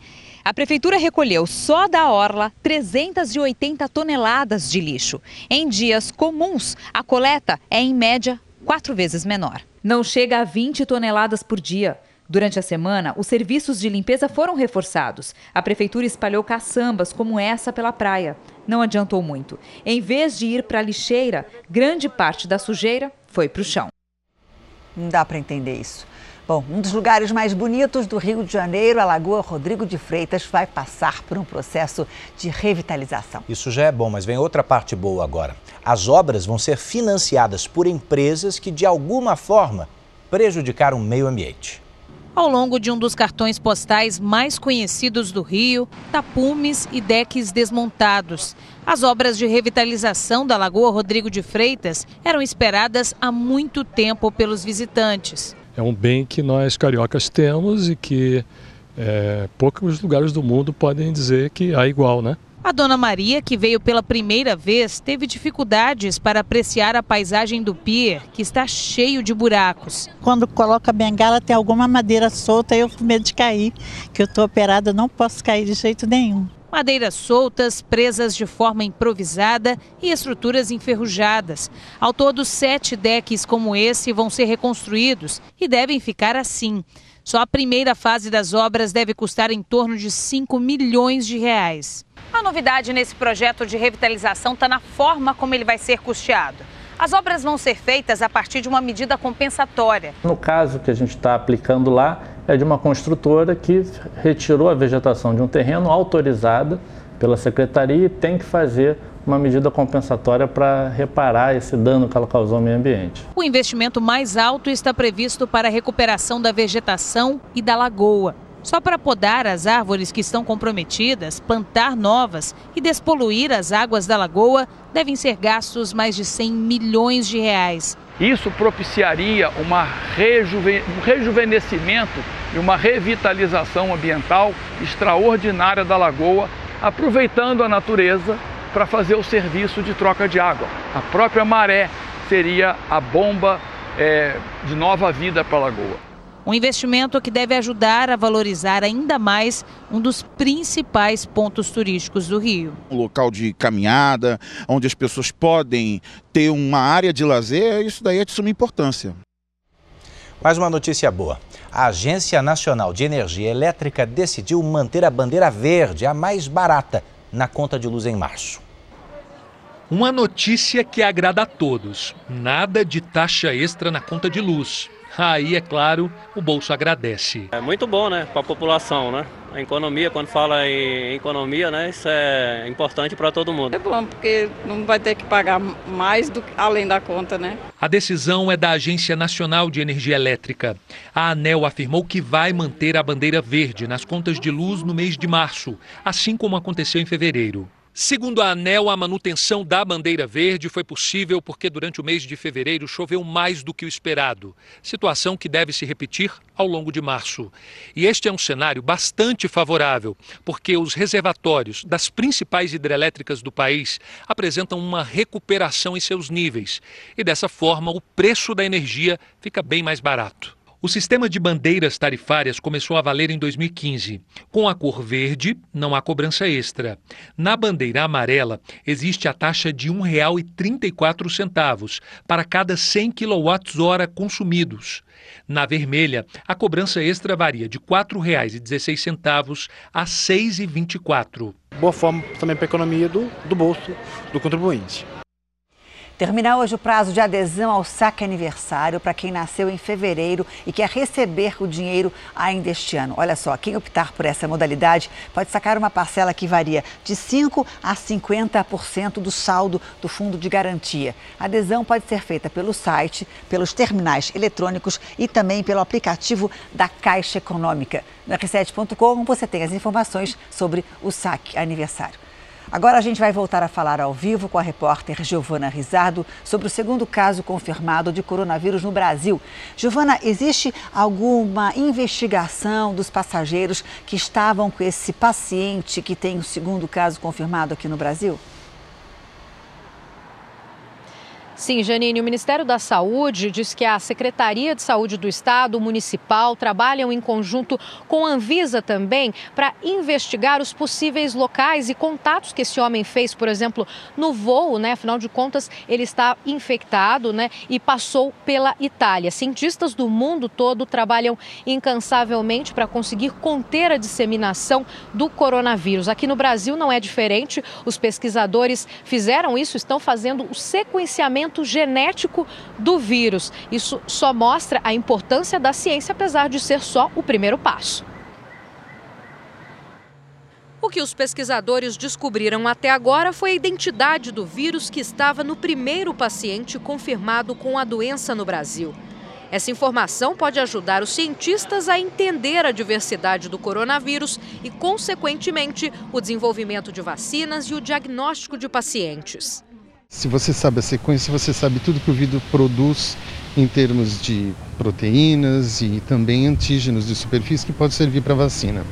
A prefeitura recolheu só da orla 380 toneladas de lixo. Em dias comuns, a coleta é em média quatro vezes menor. Não chega a 20 toneladas por dia. Durante a semana, os serviços de limpeza foram reforçados. A prefeitura espalhou caçambas como essa pela praia. Não adiantou muito. Em vez de ir para a lixeira, grande parte da sujeira foi para o chão. Não dá para entender isso. Bom, um dos lugares mais bonitos do Rio de Janeiro, a Lagoa Rodrigo de Freitas, vai passar por um processo de revitalização. Isso já é bom, mas vem outra parte boa agora. As obras vão ser financiadas por empresas que, de alguma forma, prejudicaram o meio ambiente ao longo de um dos cartões postais mais conhecidos do Rio, tapumes e decks desmontados. As obras de revitalização da Lagoa Rodrigo de Freitas eram esperadas há muito tempo pelos visitantes. É um bem que nós cariocas temos e que é, poucos lugares do mundo podem dizer que há igual, né? A dona Maria, que veio pela primeira vez, teve dificuldades para apreciar a paisagem do pier, que está cheio de buracos. Quando coloca a bengala, tem alguma madeira solta, eu com medo de cair, que eu estou operada, não posso cair de jeito nenhum. Madeiras soltas, presas de forma improvisada e estruturas enferrujadas. Ao todo, sete decks como esse vão ser reconstruídos e devem ficar assim. Só a primeira fase das obras deve custar em torno de 5 milhões de reais. A novidade nesse projeto de revitalização está na forma como ele vai ser custeado. As obras vão ser feitas a partir de uma medida compensatória. No caso que a gente está aplicando lá, é de uma construtora que retirou a vegetação de um terreno autorizada pela secretaria e tem que fazer uma medida compensatória para reparar esse dano que ela causou ao meio ambiente. O investimento mais alto está previsto para a recuperação da vegetação e da lagoa. Só para podar as árvores que estão comprometidas, plantar novas e despoluir as águas da lagoa, devem ser gastos mais de 100 milhões de reais. Isso propiciaria um rejuvenescimento e uma revitalização ambiental extraordinária da lagoa, aproveitando a natureza para fazer o serviço de troca de água. A própria maré seria a bomba é, de nova vida para a lagoa. Um investimento que deve ajudar a valorizar ainda mais um dos principais pontos turísticos do Rio. Um local de caminhada, onde as pessoas podem ter uma área de lazer, isso daí é de suma importância. Mais uma notícia boa. A Agência Nacional de Energia Elétrica decidiu manter a bandeira verde, a mais barata, na conta de luz em março. Uma notícia que agrada a todos: nada de taxa extra na conta de luz. Aí, é claro, o bolso agradece. É muito bom, né, para a população, né? A economia, quando fala em economia, né, isso é importante para todo mundo. É bom, porque não vai ter que pagar mais do que além da conta, né? A decisão é da Agência Nacional de Energia Elétrica. A ANEL afirmou que vai manter a bandeira verde nas contas de luz no mês de março, assim como aconteceu em fevereiro. Segundo a ANEL, a manutenção da bandeira verde foi possível porque durante o mês de fevereiro choveu mais do que o esperado, situação que deve se repetir ao longo de março. E este é um cenário bastante favorável, porque os reservatórios das principais hidrelétricas do país apresentam uma recuperação em seus níveis, e dessa forma o preço da energia fica bem mais barato. O sistema de bandeiras tarifárias começou a valer em 2015. Com a cor verde, não há cobrança extra. Na bandeira amarela, existe a taxa de R$ 1,34 para cada 100 kWh consumidos. Na vermelha, a cobrança extra varia de R$ 4,16 a R$ 6,24. Boa forma também para a economia do, do bolso do contribuinte. Termina hoje o prazo de adesão ao saque aniversário para quem nasceu em fevereiro e quer receber o dinheiro ainda este ano. Olha só, quem optar por essa modalidade pode sacar uma parcela que varia de 5% a 50% do saldo do fundo de garantia. A adesão pode ser feita pelo site, pelos terminais eletrônicos e também pelo aplicativo da Caixa Econômica. No r7.com você tem as informações sobre o saque aniversário. Agora a gente vai voltar a falar ao vivo com a repórter Giovana Rizardo sobre o segundo caso confirmado de coronavírus no Brasil. Giovana, existe alguma investigação dos passageiros que estavam com esse paciente que tem o segundo caso confirmado aqui no Brasil? Sim, Janine, o Ministério da Saúde diz que a Secretaria de Saúde do Estado, Municipal, trabalham em conjunto com a Anvisa também para investigar os possíveis locais e contatos que esse homem fez, por exemplo, no voo, né? Afinal de contas, ele está infectado, né? E passou pela Itália. Cientistas do mundo todo trabalham incansavelmente para conseguir conter a disseminação do coronavírus. Aqui no Brasil não é diferente. Os pesquisadores fizeram isso, estão fazendo o sequenciamento genético do vírus. Isso só mostra a importância da ciência, apesar de ser só o primeiro passo. O que os pesquisadores descobriram até agora foi a identidade do vírus que estava no primeiro paciente confirmado com a doença no Brasil. Essa informação pode ajudar os cientistas a entender a diversidade do coronavírus e, consequentemente, o desenvolvimento de vacinas e o diagnóstico de pacientes. Se você sabe a sequência, você sabe tudo que o vírus produz em termos de proteínas e também antígenos de superfície que pode servir para vacina.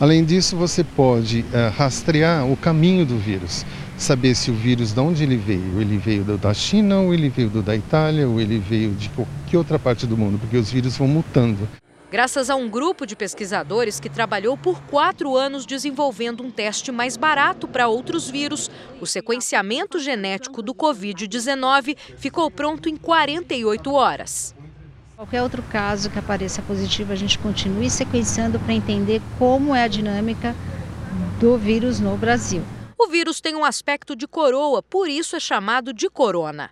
Além disso, você pode uh, rastrear o caminho do vírus, saber se o vírus de onde ele veio, ele veio da China ou ele veio da Itália ou ele veio de qualquer outra parte do mundo, porque os vírus vão mutando. Graças a um grupo de pesquisadores que trabalhou por quatro anos desenvolvendo um teste mais barato para outros vírus, o sequenciamento genético do Covid-19 ficou pronto em 48 horas. Qualquer outro caso que apareça positivo, a gente continue sequenciando para entender como é a dinâmica do vírus no Brasil. O vírus tem um aspecto de coroa, por isso é chamado de corona.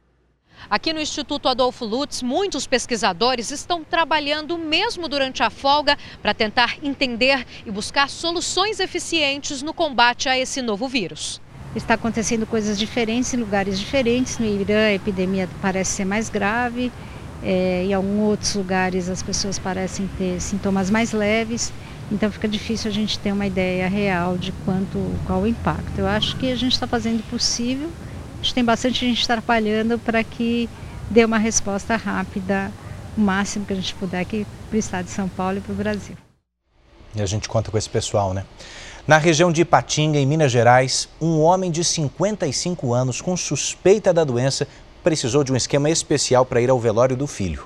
Aqui no Instituto Adolfo Lutz, muitos pesquisadores estão trabalhando mesmo durante a folga para tentar entender e buscar soluções eficientes no combate a esse novo vírus. Está acontecendo coisas diferentes em lugares diferentes. No Irã, a epidemia parece ser mais grave É, em alguns outros lugares as pessoas parecem ter sintomas mais leves, então fica difícil a gente ter uma ideia real de quanto, qual o impacto. Eu acho que a gente está fazendo o possível, a gente tem bastante gente trabalhando para que dê uma resposta rápida, o máximo que a gente puder aqui para o estado de São Paulo e para o Brasil. E a gente conta com esse pessoal, né? Na região de Ipatinga, em Minas Gerais, um homem de 55 anos com suspeita da doença precisou de um esquema especial para ir ao velório do filho.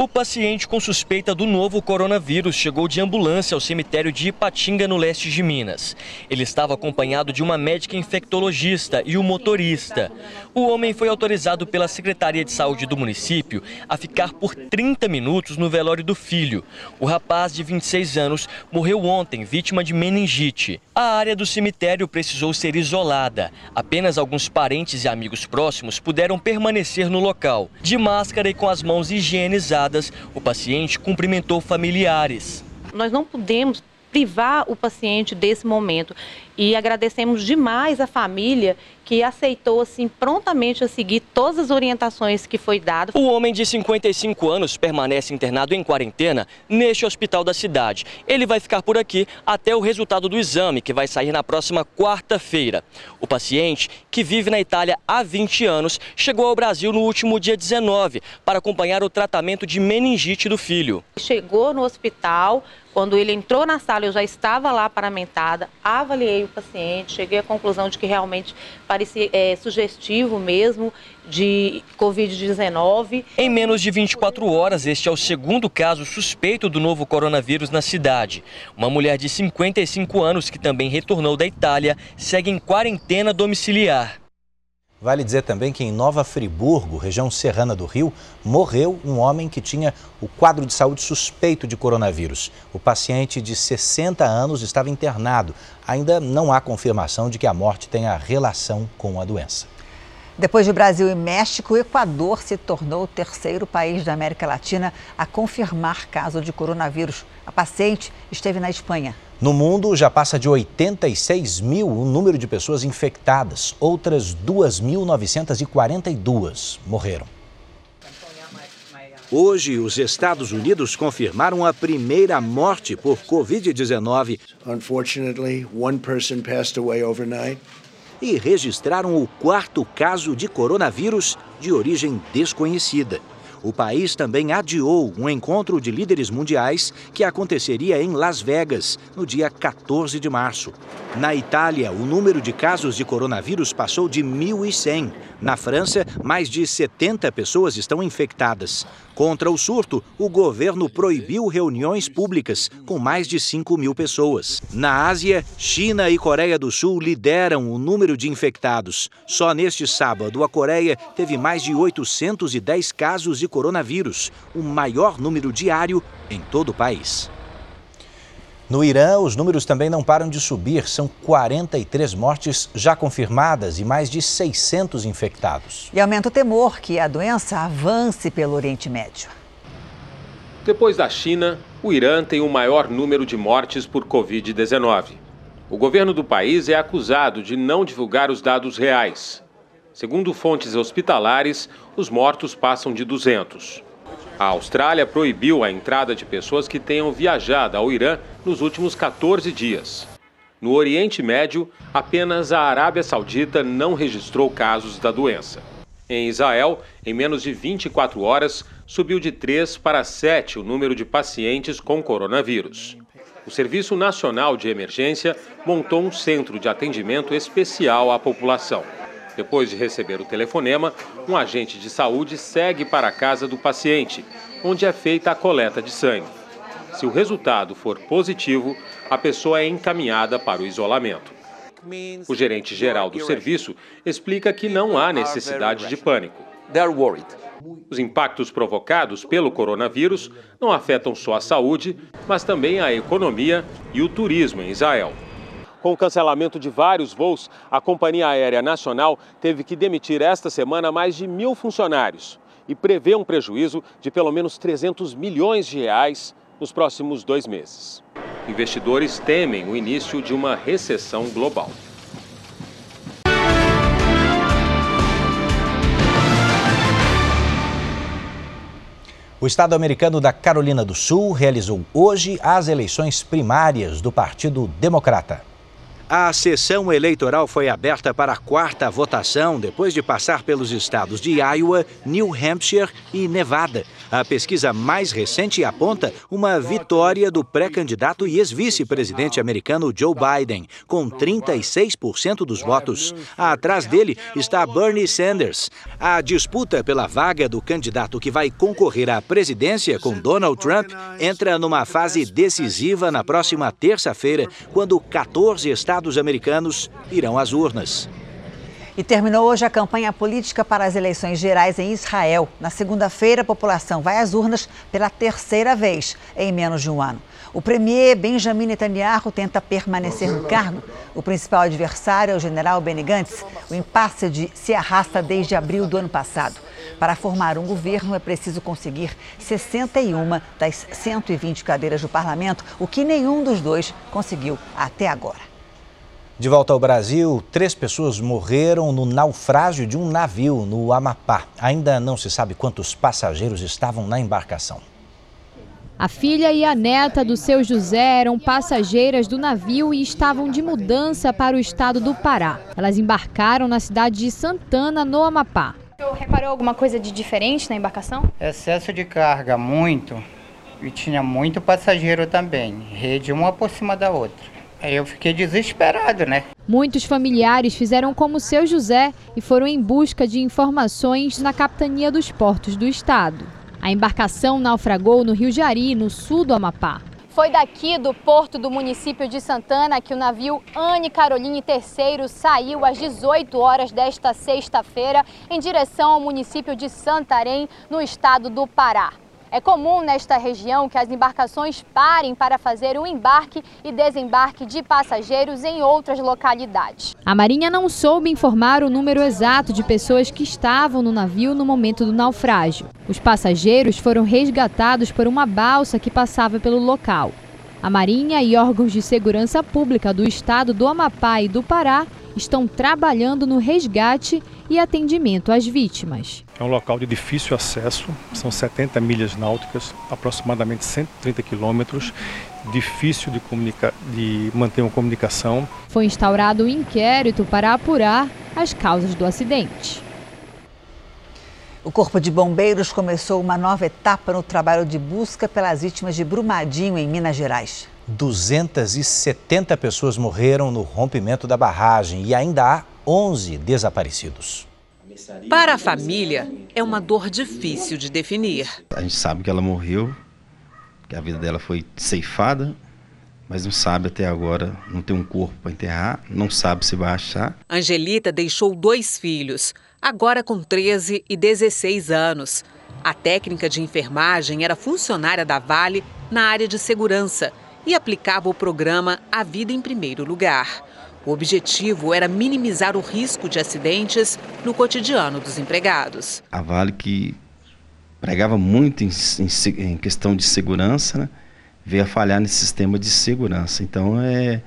O paciente com suspeita do novo coronavírus chegou de ambulância ao cemitério de Ipatinga, no leste de Minas. Ele estava acompanhado de uma médica infectologista e o um motorista. O homem foi autorizado pela Secretaria de Saúde do município a ficar por 30 minutos no velório do filho. O rapaz, de 26 anos, morreu ontem, vítima de meningite. A área do cemitério precisou ser isolada. Apenas alguns parentes e amigos próximos puderam permanecer no local. De máscara e com as mãos higienizadas, o paciente cumprimentou familiares. Nós não podemos privar o paciente desse momento e agradecemos demais a família que aceitou assim prontamente a seguir todas as orientações que foi dado. O homem de 55 anos permanece internado em quarentena neste hospital da cidade. Ele vai ficar por aqui até o resultado do exame, que vai sair na próxima quarta-feira. O paciente, que vive na Itália há 20 anos, chegou ao Brasil no último dia 19 para acompanhar o tratamento de meningite do filho. Chegou no hospital, quando ele entrou na sala, eu já estava lá paramentada, avaliei o paciente, cheguei à conclusão de que realmente parecia é, sugestivo mesmo de Covid-19. Em menos de 24 horas, este é o segundo caso suspeito do novo coronavírus na cidade. Uma mulher de 55 anos, que também retornou da Itália, segue em quarentena domiciliar. Vale dizer também que em Nova Friburgo, região serrana do Rio, morreu um homem que tinha o quadro de saúde suspeito de coronavírus. O paciente de 60 anos estava internado. Ainda não há confirmação de que a morte tenha relação com a doença. Depois de Brasil e México, o Equador se tornou o terceiro país da América Latina a confirmar caso de coronavírus. A paciente esteve na Espanha. No mundo, já passa de 86 mil o número de pessoas infectadas. Outras 2.942 morreram. Hoje, os Estados Unidos confirmaram a primeira morte por Covid-19. Unfortunately, one person passed away overnight. E registraram o quarto caso de coronavírus de origem desconhecida o país também adiou um encontro de líderes mundiais que aconteceria em Las Vegas, no dia 14 de março. Na Itália, o número de casos de coronavírus passou de 1.100. Na França, mais de 70 pessoas estão infectadas. Contra o surto, o governo proibiu reuniões públicas com mais de 5 mil pessoas. Na Ásia, China e Coreia do Sul lideram o número de infectados. Só neste sábado, a Coreia teve mais de 810 casos de coronavírus, o maior número diário em todo o país. No Irã, os números também não param de subir. São 43 mortes já confirmadas e mais de 600 infectados. E aumenta o temor que a doença avance pelo Oriente Médio. Depois da China, o Irã tem o maior número de mortes por Covid-19. O governo do país é acusado de não divulgar os dados reais. Segundo fontes hospitalares, os mortos passam de 200. A Austrália proibiu a entrada de pessoas que tenham viajado ao Irã nos últimos 14 dias. No Oriente Médio, apenas a Arábia Saudita não registrou casos da doença. Em Israel, em menos de 24 horas, subiu de 3 para 7 o número de pacientes com coronavírus. O Serviço Nacional de Emergência montou um centro de atendimento especial à população. Depois de receber o telefonema, um agente de saúde segue para a casa do paciente, onde é feita a coleta de sangue. Se o resultado for positivo, a pessoa é encaminhada para o isolamento. O gerente geral do serviço explica que não há necessidade de pânico. Os impactos provocados pelo coronavírus não afetam só a saúde, mas também a economia e o turismo em Israel. Com o cancelamento de vários voos, a Companhia Aérea Nacional teve que demitir esta semana mais de mil funcionários e prevê um prejuízo de pelo menos 300 milhões de reais nos próximos dois meses. Investidores temem o início de uma recessão global. O estado americano da Carolina do Sul realizou hoje as eleições primárias do Partido Democrata. A sessão eleitoral foi aberta para a quarta votação depois de passar pelos estados de Iowa, New Hampshire e Nevada. A pesquisa mais recente aponta uma vitória do pré-candidato e ex-vice-presidente americano Joe Biden, com 36% dos votos. Atrás dele está Bernie Sanders. A disputa pela vaga do candidato que vai concorrer à presidência com Donald Trump entra numa fase decisiva na próxima terça-feira, quando 14 estados americanos irão às urnas. E terminou hoje a campanha política para as eleições gerais em Israel. Na segunda-feira, a população vai às urnas pela terceira vez em menos de um ano. O premier Benjamin Netanyahu tenta permanecer no cargo. O principal adversário é o general Benny Gantz. O impasse de, se arrasta desde abril do ano passado. Para formar um governo é preciso conseguir 61 das 120 cadeiras do parlamento, o que nenhum dos dois conseguiu até agora. De volta ao Brasil, três pessoas morreram no naufrágio de um navio no Amapá. Ainda não se sabe quantos passageiros estavam na embarcação. A filha e a neta do seu José eram passageiras do navio e estavam de mudança para o estado do Pará. Elas embarcaram na cidade de Santana, no Amapá. O senhor reparou alguma coisa de diferente na embarcação? Excesso de carga, muito. E tinha muito passageiro também. Rede uma por cima da outra. Aí eu fiquei desesperado, né? Muitos familiares fizeram como seu José e foram em busca de informações na capitania dos portos do estado. A embarcação naufragou no Rio Jari, no sul do Amapá. Foi daqui do porto do município de Santana que o navio Anne Caroline III saiu às 18 horas desta sexta-feira em direção ao município de Santarém, no estado do Pará. É comum nesta região que as embarcações parem para fazer o embarque e desembarque de passageiros em outras localidades. A Marinha não soube informar o número exato de pessoas que estavam no navio no momento do naufrágio. Os passageiros foram resgatados por uma balsa que passava pelo local. A Marinha e órgãos de segurança pública do estado do Amapá e do Pará estão trabalhando no resgate e atendimento às vítimas. É um local de difícil acesso, são 70 milhas náuticas, aproximadamente 130 quilômetros, difícil de, de manter uma comunicação. Foi instaurado um inquérito para apurar as causas do acidente. O Corpo de Bombeiros começou uma nova etapa no trabalho de busca pelas vítimas de Brumadinho, em Minas Gerais. 270 pessoas morreram no rompimento da barragem e ainda há 11 desaparecidos. Para a família, é uma dor difícil de definir. A gente sabe que ela morreu, que a vida dela foi ceifada, mas não sabe até agora, não tem um corpo para enterrar, não sabe se vai achar. Angelita deixou dois filhos, agora com 13 e 16 anos. A técnica de enfermagem era funcionária da Vale na área de segurança e aplicava o programa A Vida em Primeiro Lugar. O objetivo era minimizar o risco de acidentes no cotidiano dos empregados. A Vale que pregava muito em, em, em questão de segurança, né, veio a falhar nesse sistema de segurança. Então é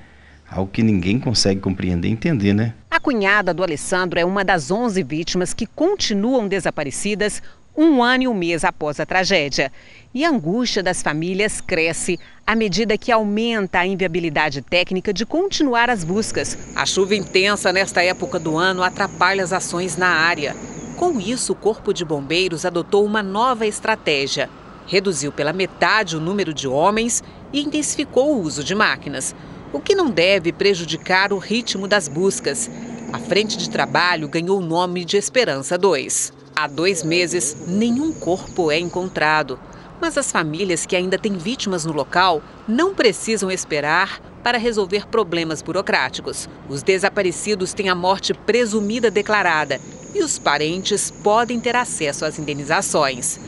algo que ninguém consegue compreender e entender, né? A cunhada do Alessandro é uma das 11 vítimas que continuam desaparecidas um ano e um mês após a tragédia. E a angústia das famílias cresce à medida que aumenta a inviabilidade técnica de continuar as buscas. A chuva intensa nesta época do ano atrapalha as ações na área. Com isso, o Corpo de Bombeiros adotou uma nova estratégia. Reduziu pela metade o número de homens e intensificou o uso de máquinas, o que não deve prejudicar o ritmo das buscas. A frente de trabalho ganhou o nome de Esperança 2. Há dois meses, nenhum corpo é encontrado. Mas as famílias que ainda têm vítimas no local não precisam esperar para resolver problemas burocráticos. Os desaparecidos têm a morte presumida declarada e os parentes podem ter acesso às indenizações.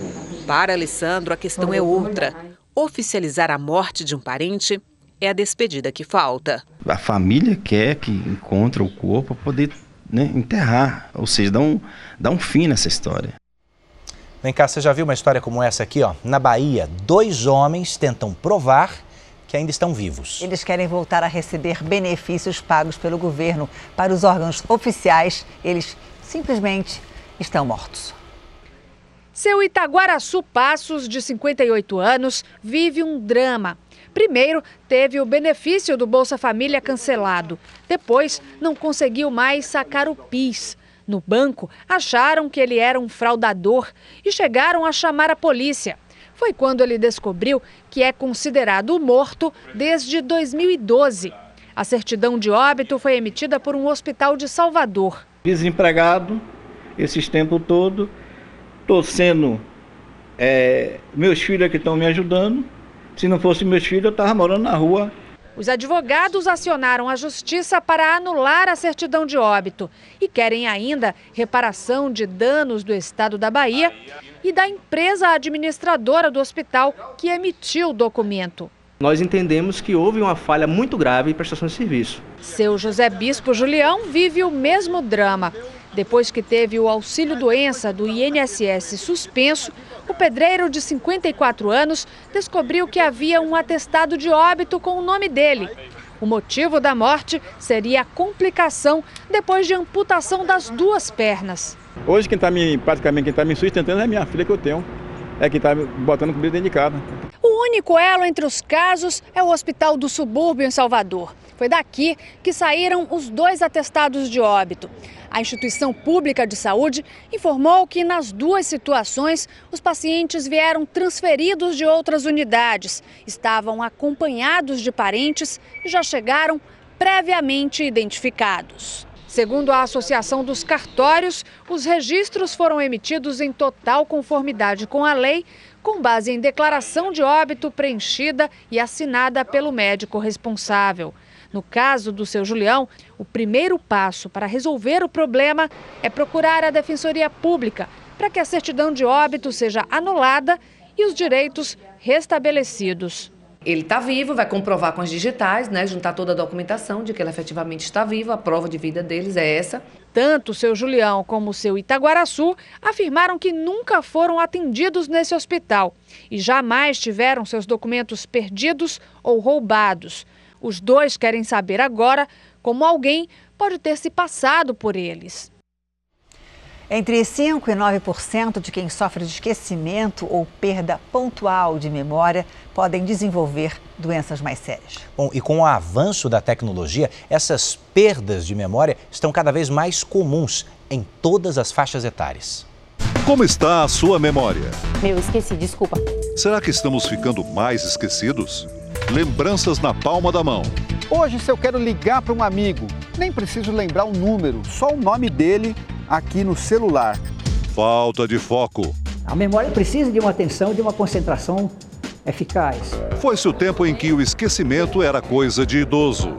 Para Alessandro, a questão é outra. Oficializar a morte de um parente é a despedida que falta. A família quer que encontre o corpo para poder né, enterrar, ou seja, dar um, dar um fim nessa história. Vem cá, você já viu uma história como essa aqui, ó? Na Bahia, dois homens tentam provar que ainda estão vivos. Eles querem voltar a receber benefícios pagos pelo governo. Para os órgãos oficiais, eles simplesmente estão mortos. Seu Itaguaraçu Passos, de 58 anos, vive um drama. Primeiro, teve o benefício do Bolsa Família cancelado. Depois, não conseguiu mais sacar o PIS. No banco, acharam que ele era um fraudador e chegaram a chamar a polícia. Foi quando ele descobriu que é considerado morto desde 2012. A certidão de óbito foi emitida por um hospital de Salvador. Desempregado, esses tempos todo, estou sendo. É, meus filhos é que estão me ajudando se não fosse meus filhos, eu estava morando na rua. Os advogados acionaram a justiça para anular a certidão de óbito e querem ainda reparação de danos do estado da Bahia e da empresa administradora do hospital que emitiu o documento. Nós entendemos que houve uma falha muito grave em prestação de serviço. Seu José Bispo Julião vive o mesmo drama. Depois que teve o auxílio doença do INSS suspenso, o pedreiro de 54 anos descobriu que havia um atestado de óbito com o nome dele. O motivo da morte seria a complicação depois de amputação das duas pernas. Hoje quem está me, praticamente quem está me sustentando é minha filha que eu tenho. É quem está botando comida dentro de casa. O único elo entre os casos é o Hospital do Subúrbio em Salvador. Foi daqui que saíram os dois atestados de óbito. A instituição pública de saúde informou que, nas duas situações, os pacientes vieram transferidos de outras unidades, estavam acompanhados de parentes e já chegaram previamente identificados. Segundo a Associação dos Cartórios, os registros foram emitidos em total conformidade com a lei, com base em declaração de óbito preenchida e assinada pelo médico responsável. No caso do seu Julião, o primeiro passo para resolver o problema é procurar a Defensoria Pública para que a certidão de óbito seja anulada e os direitos restabelecidos. Ele está vivo, vai comprovar com as digitais, né, juntar toda a documentação de que ele efetivamente está vivo, a prova de vida deles é essa. Tanto o seu Julião como o seu Itaguaraçu afirmaram que nunca foram atendidos nesse hospital e jamais tiveram seus documentos perdidos ou roubados. Os dois querem saber agora como alguém pode ter se passado por eles. Entre 5% e 9% de quem sofre de esquecimento ou perda pontual de memória podem desenvolver doenças mais sérias. Bom, e com o avanço da tecnologia, essas perdas de memória estão cada vez mais comuns em todas as faixas etárias. Como está a sua memória? Meu, esqueci, desculpa. Será que estamos ficando mais esquecidos? Lembranças na palma da mão. Hoje, se eu quero ligar para um amigo, nem preciso lembrar o número, só o nome dele aqui no celular. Falta de foco. A memória precisa de uma atenção e de uma concentração eficaz. Foi-se o tempo em que o esquecimento era coisa de idoso.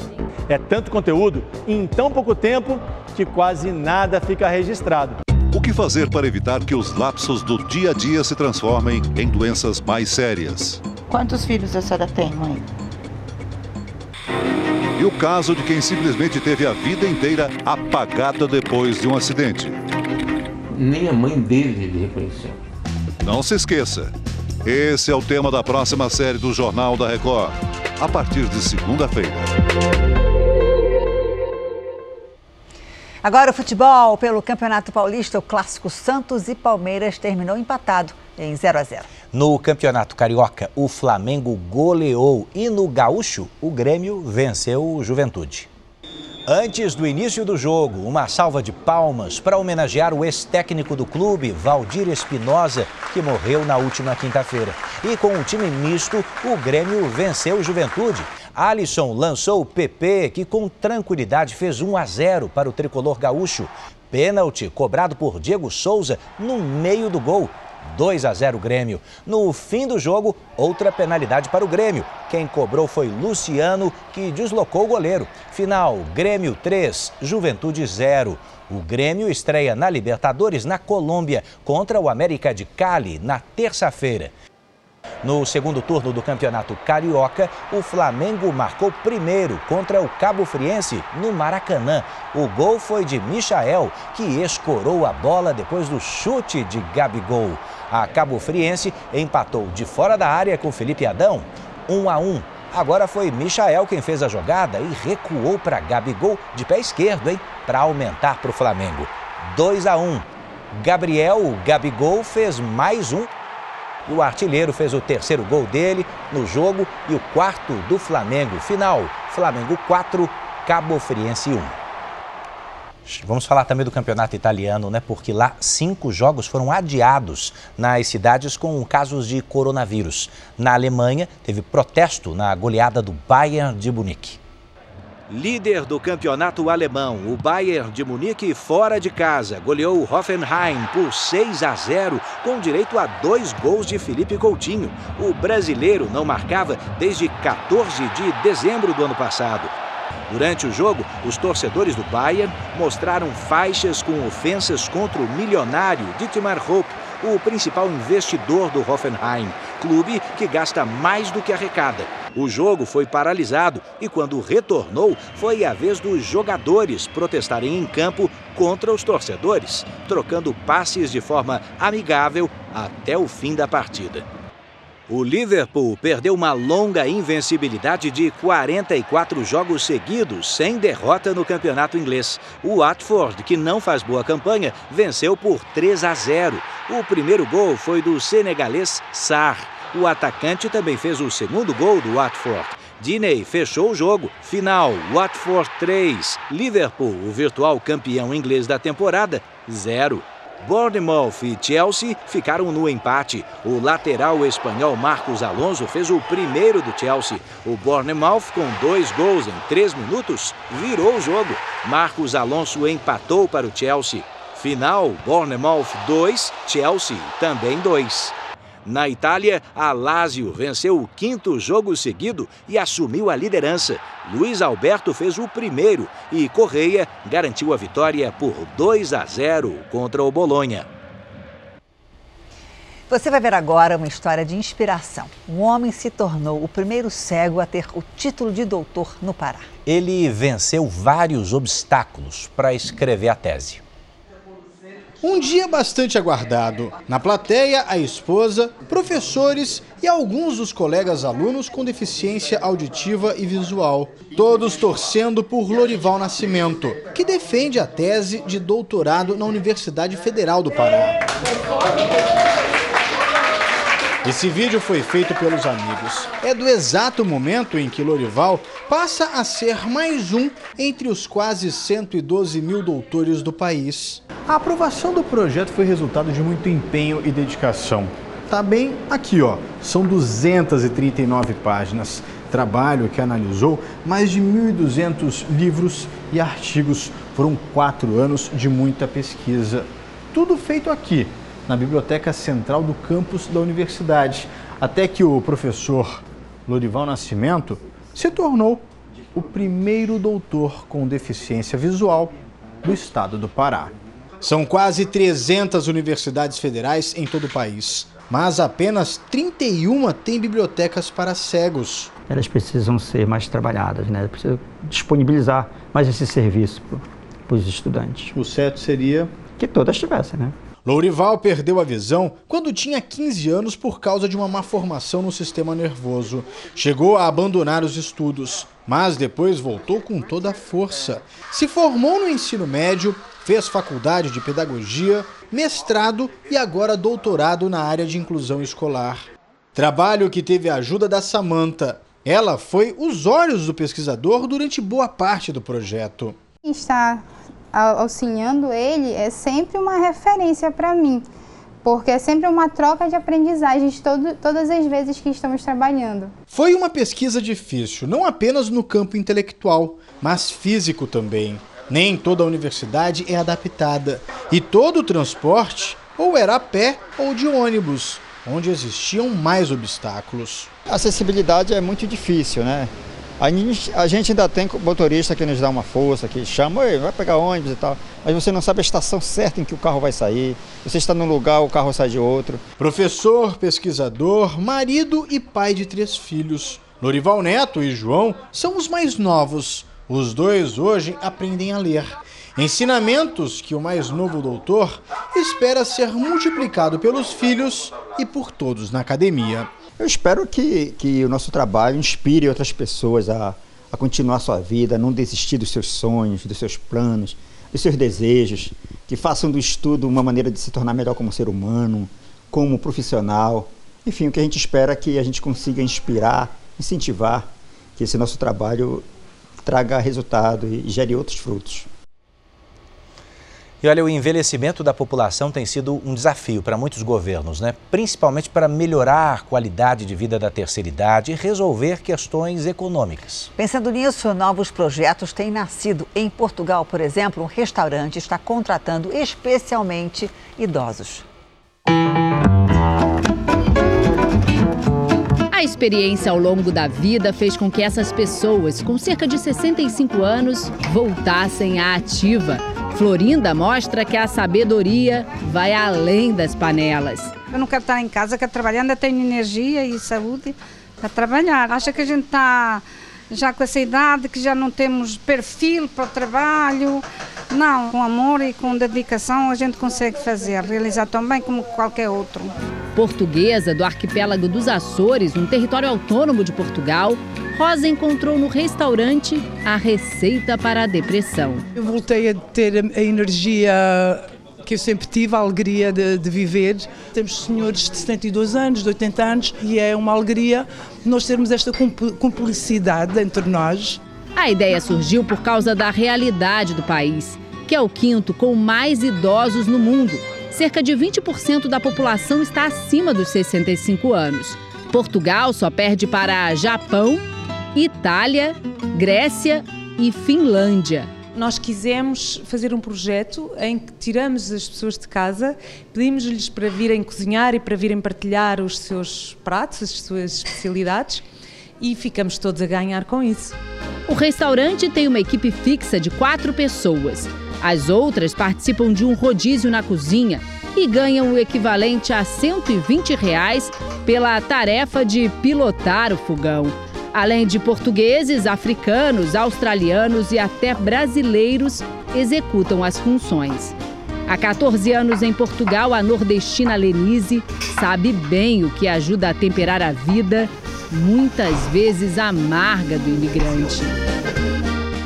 É tanto conteúdo em tão pouco tempo que quase nada fica registrado. O que fazer para evitar que os lapsos do dia a dia se transformem em doenças mais sérias? Quantos filhos a senhora tem, mãe? E o caso de quem simplesmente teve a vida inteira apagada depois de um acidente. Nem a mãe dele ele reconheceu. Não se esqueça, esse é o tema da próxima série do Jornal da Record, a partir de segunda-feira. Agora o futebol pelo Campeonato Paulista, o clássico Santos e Palmeiras terminou empatado em 0 a 0. No Campeonato Carioca, o Flamengo goleou e no Gaúcho, o Grêmio venceu o Juventude. Antes do início do jogo, uma salva de palmas para homenagear o ex-técnico do clube, Valdir Espinosa, que morreu na última quinta-feira. E com o time misto, o Grêmio venceu o Juventude. Alisson lançou o PP, que com tranquilidade fez 1 a 0 para o tricolor gaúcho. Pênalti cobrado por Diego Souza no meio do gol. 2 a 0 Grêmio. No fim do jogo, outra penalidade para o Grêmio. Quem cobrou foi Luciano, que deslocou o goleiro. Final: Grêmio 3, Juventude 0. O Grêmio estreia na Libertadores na Colômbia contra o América de Cali na terça-feira. No segundo turno do Campeonato Carioca, o Flamengo marcou primeiro contra o Cabo Friense no Maracanã. O gol foi de Michael, que escorou a bola depois do chute de Gabigol. A Cabo Friense empatou de fora da área com Felipe Adão, 1 a 1. Agora foi Michael quem fez a jogada e recuou para Gabigol de pé esquerdo, hein? Para aumentar para o Flamengo. 2 a 1. Gabriel Gabigol fez mais um. E o artilheiro fez o terceiro gol dele no jogo e o quarto do Flamengo. Final: Flamengo 4, Cabo Friense 1. Vamos falar também do campeonato italiano, né? Porque lá cinco jogos foram adiados nas cidades com casos de coronavírus. Na Alemanha, teve protesto na goleada do Bayern de Munique. Líder do campeonato alemão, o Bayern de Munique, fora de casa, goleou o Hoffenheim por 6 a 0, com direito a dois gols de Felipe Coutinho. O brasileiro não marcava desde 14 de dezembro do ano passado. Durante o jogo, os torcedores do Bayern mostraram faixas com ofensas contra o milionário Dietmar Hopp, o principal investidor do Hoffenheim, clube que gasta mais do que arrecada. O jogo foi paralisado e, quando retornou, foi a vez dos jogadores protestarem em campo contra os torcedores, trocando passes de forma amigável até o fim da partida. O Liverpool perdeu uma longa invencibilidade de 44 jogos seguidos, sem derrota no campeonato inglês. O Watford, que não faz boa campanha, venceu por 3 a 0. O primeiro gol foi do senegalês Sarr. O atacante também fez o segundo gol do Watford. Diney fechou o jogo. Final: Watford 3, Liverpool, o virtual campeão inglês da temporada, 0. Bournemouth e Chelsea ficaram no empate. O lateral espanhol Marcos Alonso fez o primeiro do Chelsea. O Bournemouth, com dois gols em três minutos, virou o jogo. Marcos Alonso empatou para o Chelsea. Final: Bournemouth 2, Chelsea também 2. Na Itália, a Lazio venceu o quinto jogo seguido e assumiu a liderança. Luiz Alberto fez o primeiro e Correia garantiu a vitória por 2 a 0 contra o Bolonha. Você vai ver agora uma história de inspiração. Um homem se tornou o primeiro cego a ter o título de doutor no Pará. Ele venceu vários obstáculos para escrever a tese. Um dia bastante aguardado. Na plateia, a esposa, professores e alguns dos colegas alunos com deficiência auditiva e visual. Todos torcendo por Lorival Nascimento, que defende a tese de doutorado na Universidade Federal do Pará. Esse vídeo foi feito pelos amigos. É do exato momento em que Lorival passa a ser mais um entre os quase 112 mil doutores do país. A aprovação do projeto foi resultado de muito empenho e dedicação. Tá bem aqui, ó. São 239 páginas. Trabalho que analisou mais de 1.200 livros e artigos. Foram quatro anos de muita pesquisa. Tudo feito aqui, na Biblioteca Central do campus da universidade, até que o professor Lorival Nascimento se tornou o primeiro doutor com deficiência visual do estado do Pará. São quase 300 universidades federais em todo o país, mas apenas 31 têm bibliotecas para cegos. Elas precisam ser mais trabalhadas, né? Precisa disponibilizar mais esse serviço para os estudantes. O certo seria que todas tivessem, né? Lourival perdeu a visão quando tinha 15 anos por causa de uma má formação no sistema nervoso. Chegou a abandonar os estudos, mas depois voltou com toda a força. Se formou no ensino médio, fez faculdade de pedagogia, mestrado e agora doutorado na área de inclusão escolar. Trabalho que teve a ajuda da Samanta. Ela foi os olhos do pesquisador durante boa parte do projeto. Está auxiliando ele é sempre uma referência para mim, porque é sempre uma troca de aprendizagens todo, todas as vezes que estamos trabalhando. Foi uma pesquisa difícil, não apenas no campo intelectual, mas físico também. Nem toda a universidade é adaptada e todo o transporte ou era a pé ou de ônibus, onde existiam mais obstáculos. A acessibilidade é muito difícil, né? A gente, a gente ainda tem motorista que nos dá uma força, que chama, vai pegar ônibus e tal. Mas você não sabe a estação certa em que o carro vai sair. Você está num lugar, o carro sai de outro. Professor, pesquisador, marido e pai de três filhos. Lorival Neto e João são os mais novos. Os dois hoje aprendem a ler. Ensinamentos que o mais novo doutor espera ser multiplicado pelos filhos e por todos na academia. Eu espero que, que o nosso trabalho inspire outras pessoas a, a continuar sua vida, a não desistir dos seus sonhos, dos seus planos, os seus desejos, que façam do estudo uma maneira de se tornar melhor como ser humano, como profissional. Enfim, o que a gente espera é que a gente consiga inspirar, incentivar, que esse nosso trabalho traga resultado e gere outros frutos. E olha, o envelhecimento da população tem sido um desafio para muitos governos, né? principalmente para melhorar a qualidade de vida da terceira idade e resolver questões econômicas. Pensando nisso, novos projetos têm nascido. Em Portugal, por exemplo, um restaurante está contratando especialmente idosos. A experiência ao longo da vida fez com que essas pessoas, com cerca de 65 anos, voltassem à ativa Florinda mostra que a sabedoria vai além das panelas. Eu não quero estar em casa, quero trabalhar, ainda tenho energia e saúde para trabalhar. Acha que a gente está já com essa idade, que já não temos perfil para o trabalho. Não, com amor e com dedicação a gente consegue fazer, realizar tão bem como qualquer outro. Portuguesa do arquipélago dos Açores, um território autônomo de Portugal, Rosa encontrou no restaurante a receita para a depressão. Eu voltei a ter a energia que eu sempre tive, a alegria de, de, viver. Temos senhores de 72 anos, de 80 anos, e é uma alegria nós termos esta cumplicidade entre nós. A ideia surgiu por causa da realidade do país, que é o quinto com mais idosos no mundo. Cerca de 20% da população está acima dos 65 anos. Portugal só perde para Japão Itália, Grécia e Finlândia. Nós quisemos fazer um projeto em que tiramos as pessoas de casa, pedimos-lhes para virem cozinhar e para virem partilhar os seus pratos, as suas especialidades e ficamos todos a ganhar com isso. O restaurante tem uma equipe fixa de quatro pessoas. As outras participam de um rodízio na cozinha e ganham o equivalente a 120 reais pela tarefa de pilotar o fogão além de portugueses, africanos, australianos e até brasileiros executam as funções. Há 14 anos em Portugal, a nordestina Lenise sabe bem o que ajuda a temperar a vida, muitas vezes amarga do imigrante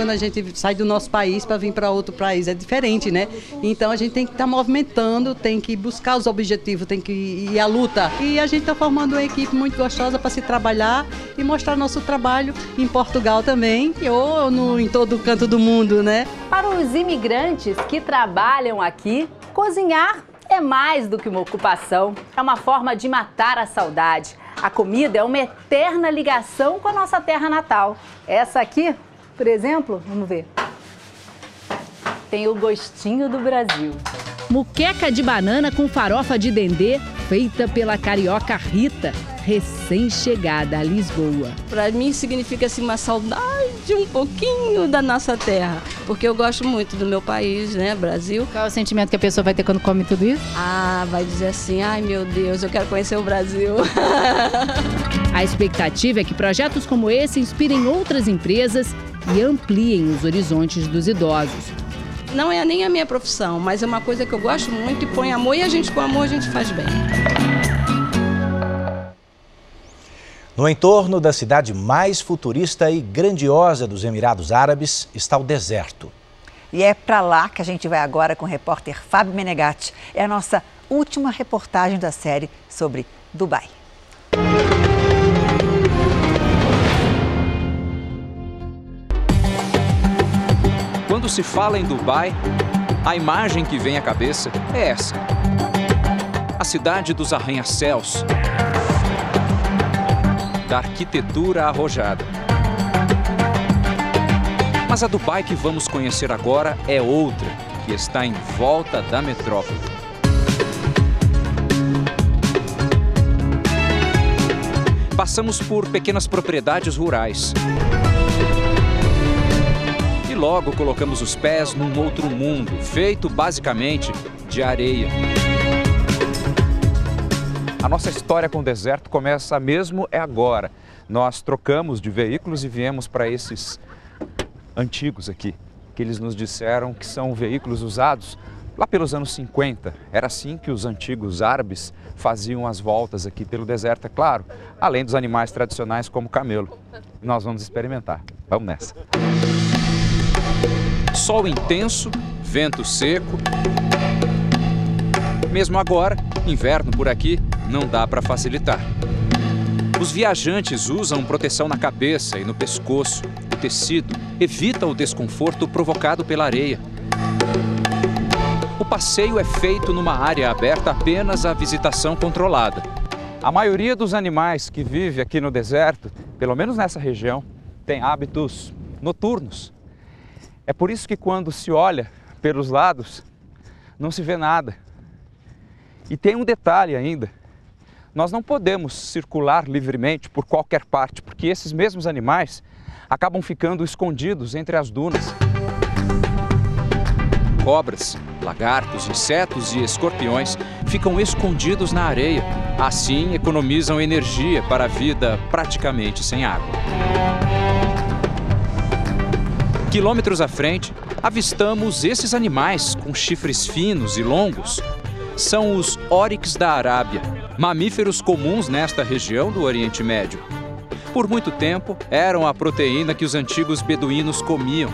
quando a gente sai do nosso país para vir para outro país. É diferente, né? Então a gente tem que estar tá movimentando, tem que buscar os objetivos, tem que ir à luta. E a gente está formando uma equipe muito gostosa para se trabalhar e mostrar nosso trabalho em Portugal também, ou no, em todo canto do mundo, né? Para os imigrantes que trabalham aqui, cozinhar é mais do que uma ocupação, é uma forma de matar a saudade. A comida é uma eterna ligação com a nossa terra natal. Essa aqui por exemplo, vamos ver. Tem o gostinho do Brasil. Muqueca de banana com farofa de dendê, feita pela carioca Rita, recém-chegada a Lisboa. Para mim significa assim uma saudade um pouquinho da nossa terra, porque eu gosto muito do meu país, né, Brasil. Qual é o sentimento que a pessoa vai ter quando come tudo isso? Ah, vai dizer assim: "Ai, meu Deus, eu quero conhecer o Brasil". *laughs* a expectativa é que projetos como esse inspirem outras empresas e ampliem os horizontes dos idosos. Não é nem a minha profissão, mas é uma coisa que eu gosto muito e põe amor e a gente com amor a gente faz bem. No entorno da cidade mais futurista e grandiosa dos Emirados Árabes está o deserto. E é para lá que a gente vai agora com o repórter Fábio Menegatti. É a nossa última reportagem da série sobre Dubai. Se fala em Dubai, a imagem que vem à cabeça é essa: a cidade dos arranha-céus, da arquitetura arrojada. Mas a Dubai que vamos conhecer agora é outra, que está em volta da metrópole. Passamos por pequenas propriedades rurais logo colocamos os pés num outro mundo, feito basicamente de areia. A nossa história com o deserto começa mesmo é agora. Nós trocamos de veículos e viemos para esses antigos aqui, que eles nos disseram que são veículos usados lá pelos anos 50. Era assim que os antigos árabes faziam as voltas aqui pelo deserto, é claro, além dos animais tradicionais como o camelo. Nós vamos experimentar. Vamos nessa. Sol intenso, vento seco. Mesmo agora, inverno por aqui, não dá para facilitar. Os viajantes usam proteção na cabeça e no pescoço. O tecido evita o desconforto provocado pela areia. O passeio é feito numa área aberta apenas à visitação controlada. A maioria dos animais que vive aqui no deserto, pelo menos nessa região, tem hábitos noturnos. É por isso que quando se olha pelos lados, não se vê nada. E tem um detalhe ainda: nós não podemos circular livremente por qualquer parte, porque esses mesmos animais acabam ficando escondidos entre as dunas. Cobras, lagartos, insetos e escorpiões ficam escondidos na areia. Assim, economizam energia para a vida praticamente sem água. Quilômetros à frente, avistamos esses animais com chifres finos e longos. São os oryx da Arábia, mamíferos comuns nesta região do Oriente Médio. Por muito tempo, eram a proteína que os antigos beduínos comiam.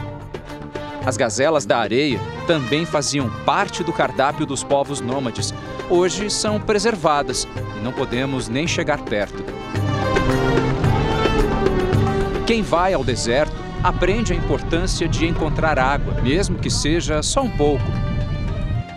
As gazelas da areia também faziam parte do cardápio dos povos nômades. Hoje são preservadas e não podemos nem chegar perto. Quem vai ao deserto aprende a importância de encontrar água, mesmo que seja só um pouco.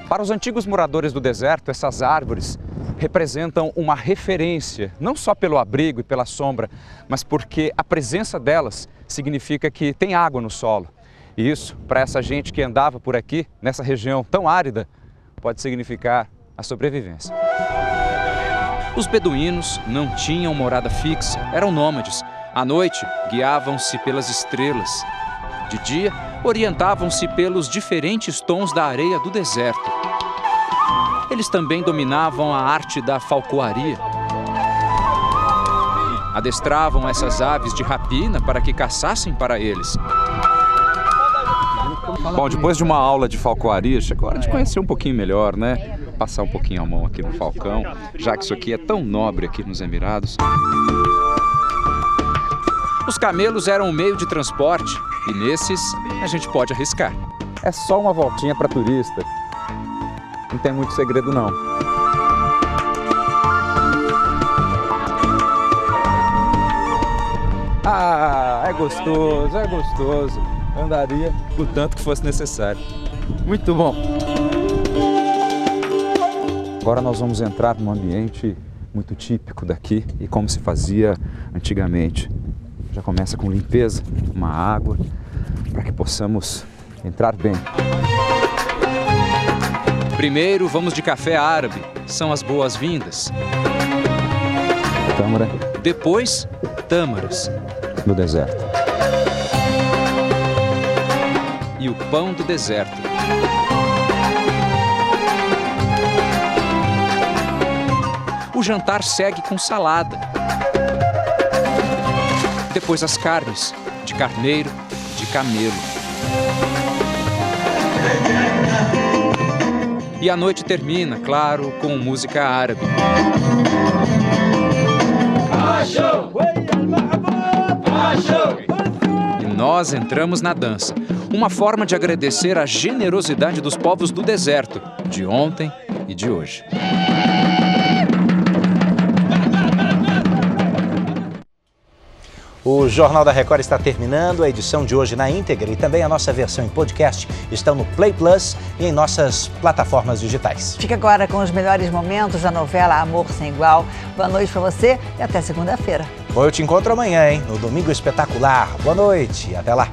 Para os antigos moradores do deserto, essas árvores representam uma referência, não só pelo abrigo e pela sombra, mas porque a presença delas significa que tem água no solo. E isso, para essa gente que andava por aqui, nessa região tão árida, pode significar a sobrevivência. Os beduínos não tinham morada fixa, eram nômades. À noite, guiavam-se pelas estrelas. De dia, orientavam-se pelos diferentes tons da areia do deserto. Eles também dominavam a arte da falcoaria. Adestravam essas aves de rapina para que caçassem para eles. Bom, depois de uma aula de falcoaria, chegou a hora de conhecer um pouquinho melhor, né? Passar um pouquinho a mão aqui no falcão, já que isso aqui é tão nobre aqui nos Emirados. Os camelos eram um meio de transporte e nesses a gente pode arriscar. É só uma voltinha para turista. Não tem muito segredo não. Ah, é gostoso, é gostoso. Andaria o tanto que fosse necessário. Muito bom. Agora nós vamos entrar num ambiente muito típico daqui e como se fazia antigamente. Já começa com limpeza, uma água, para que possamos entrar bem. Primeiro vamos de café árabe, são as boas-vindas. Tâmara. Depois, tâmaras. No deserto. E o pão do deserto. O jantar segue com salada. Depois as carnes, de carneiro, de camelo. E a noite termina, claro, com música árabe. E nós entramos na dança. Uma forma de agradecer a generosidade dos povos do deserto, de ontem e de hoje. O Jornal da Record está terminando. A edição de hoje na íntegra e também a nossa versão em podcast estão no Play Plus e em nossas plataformas digitais. Fica agora com os melhores momentos da novela Amor Sem Igual. Boa noite para você e até segunda-feira. Bom, eu te encontro amanhã, hein? No Domingo Espetacular. Boa noite e até lá.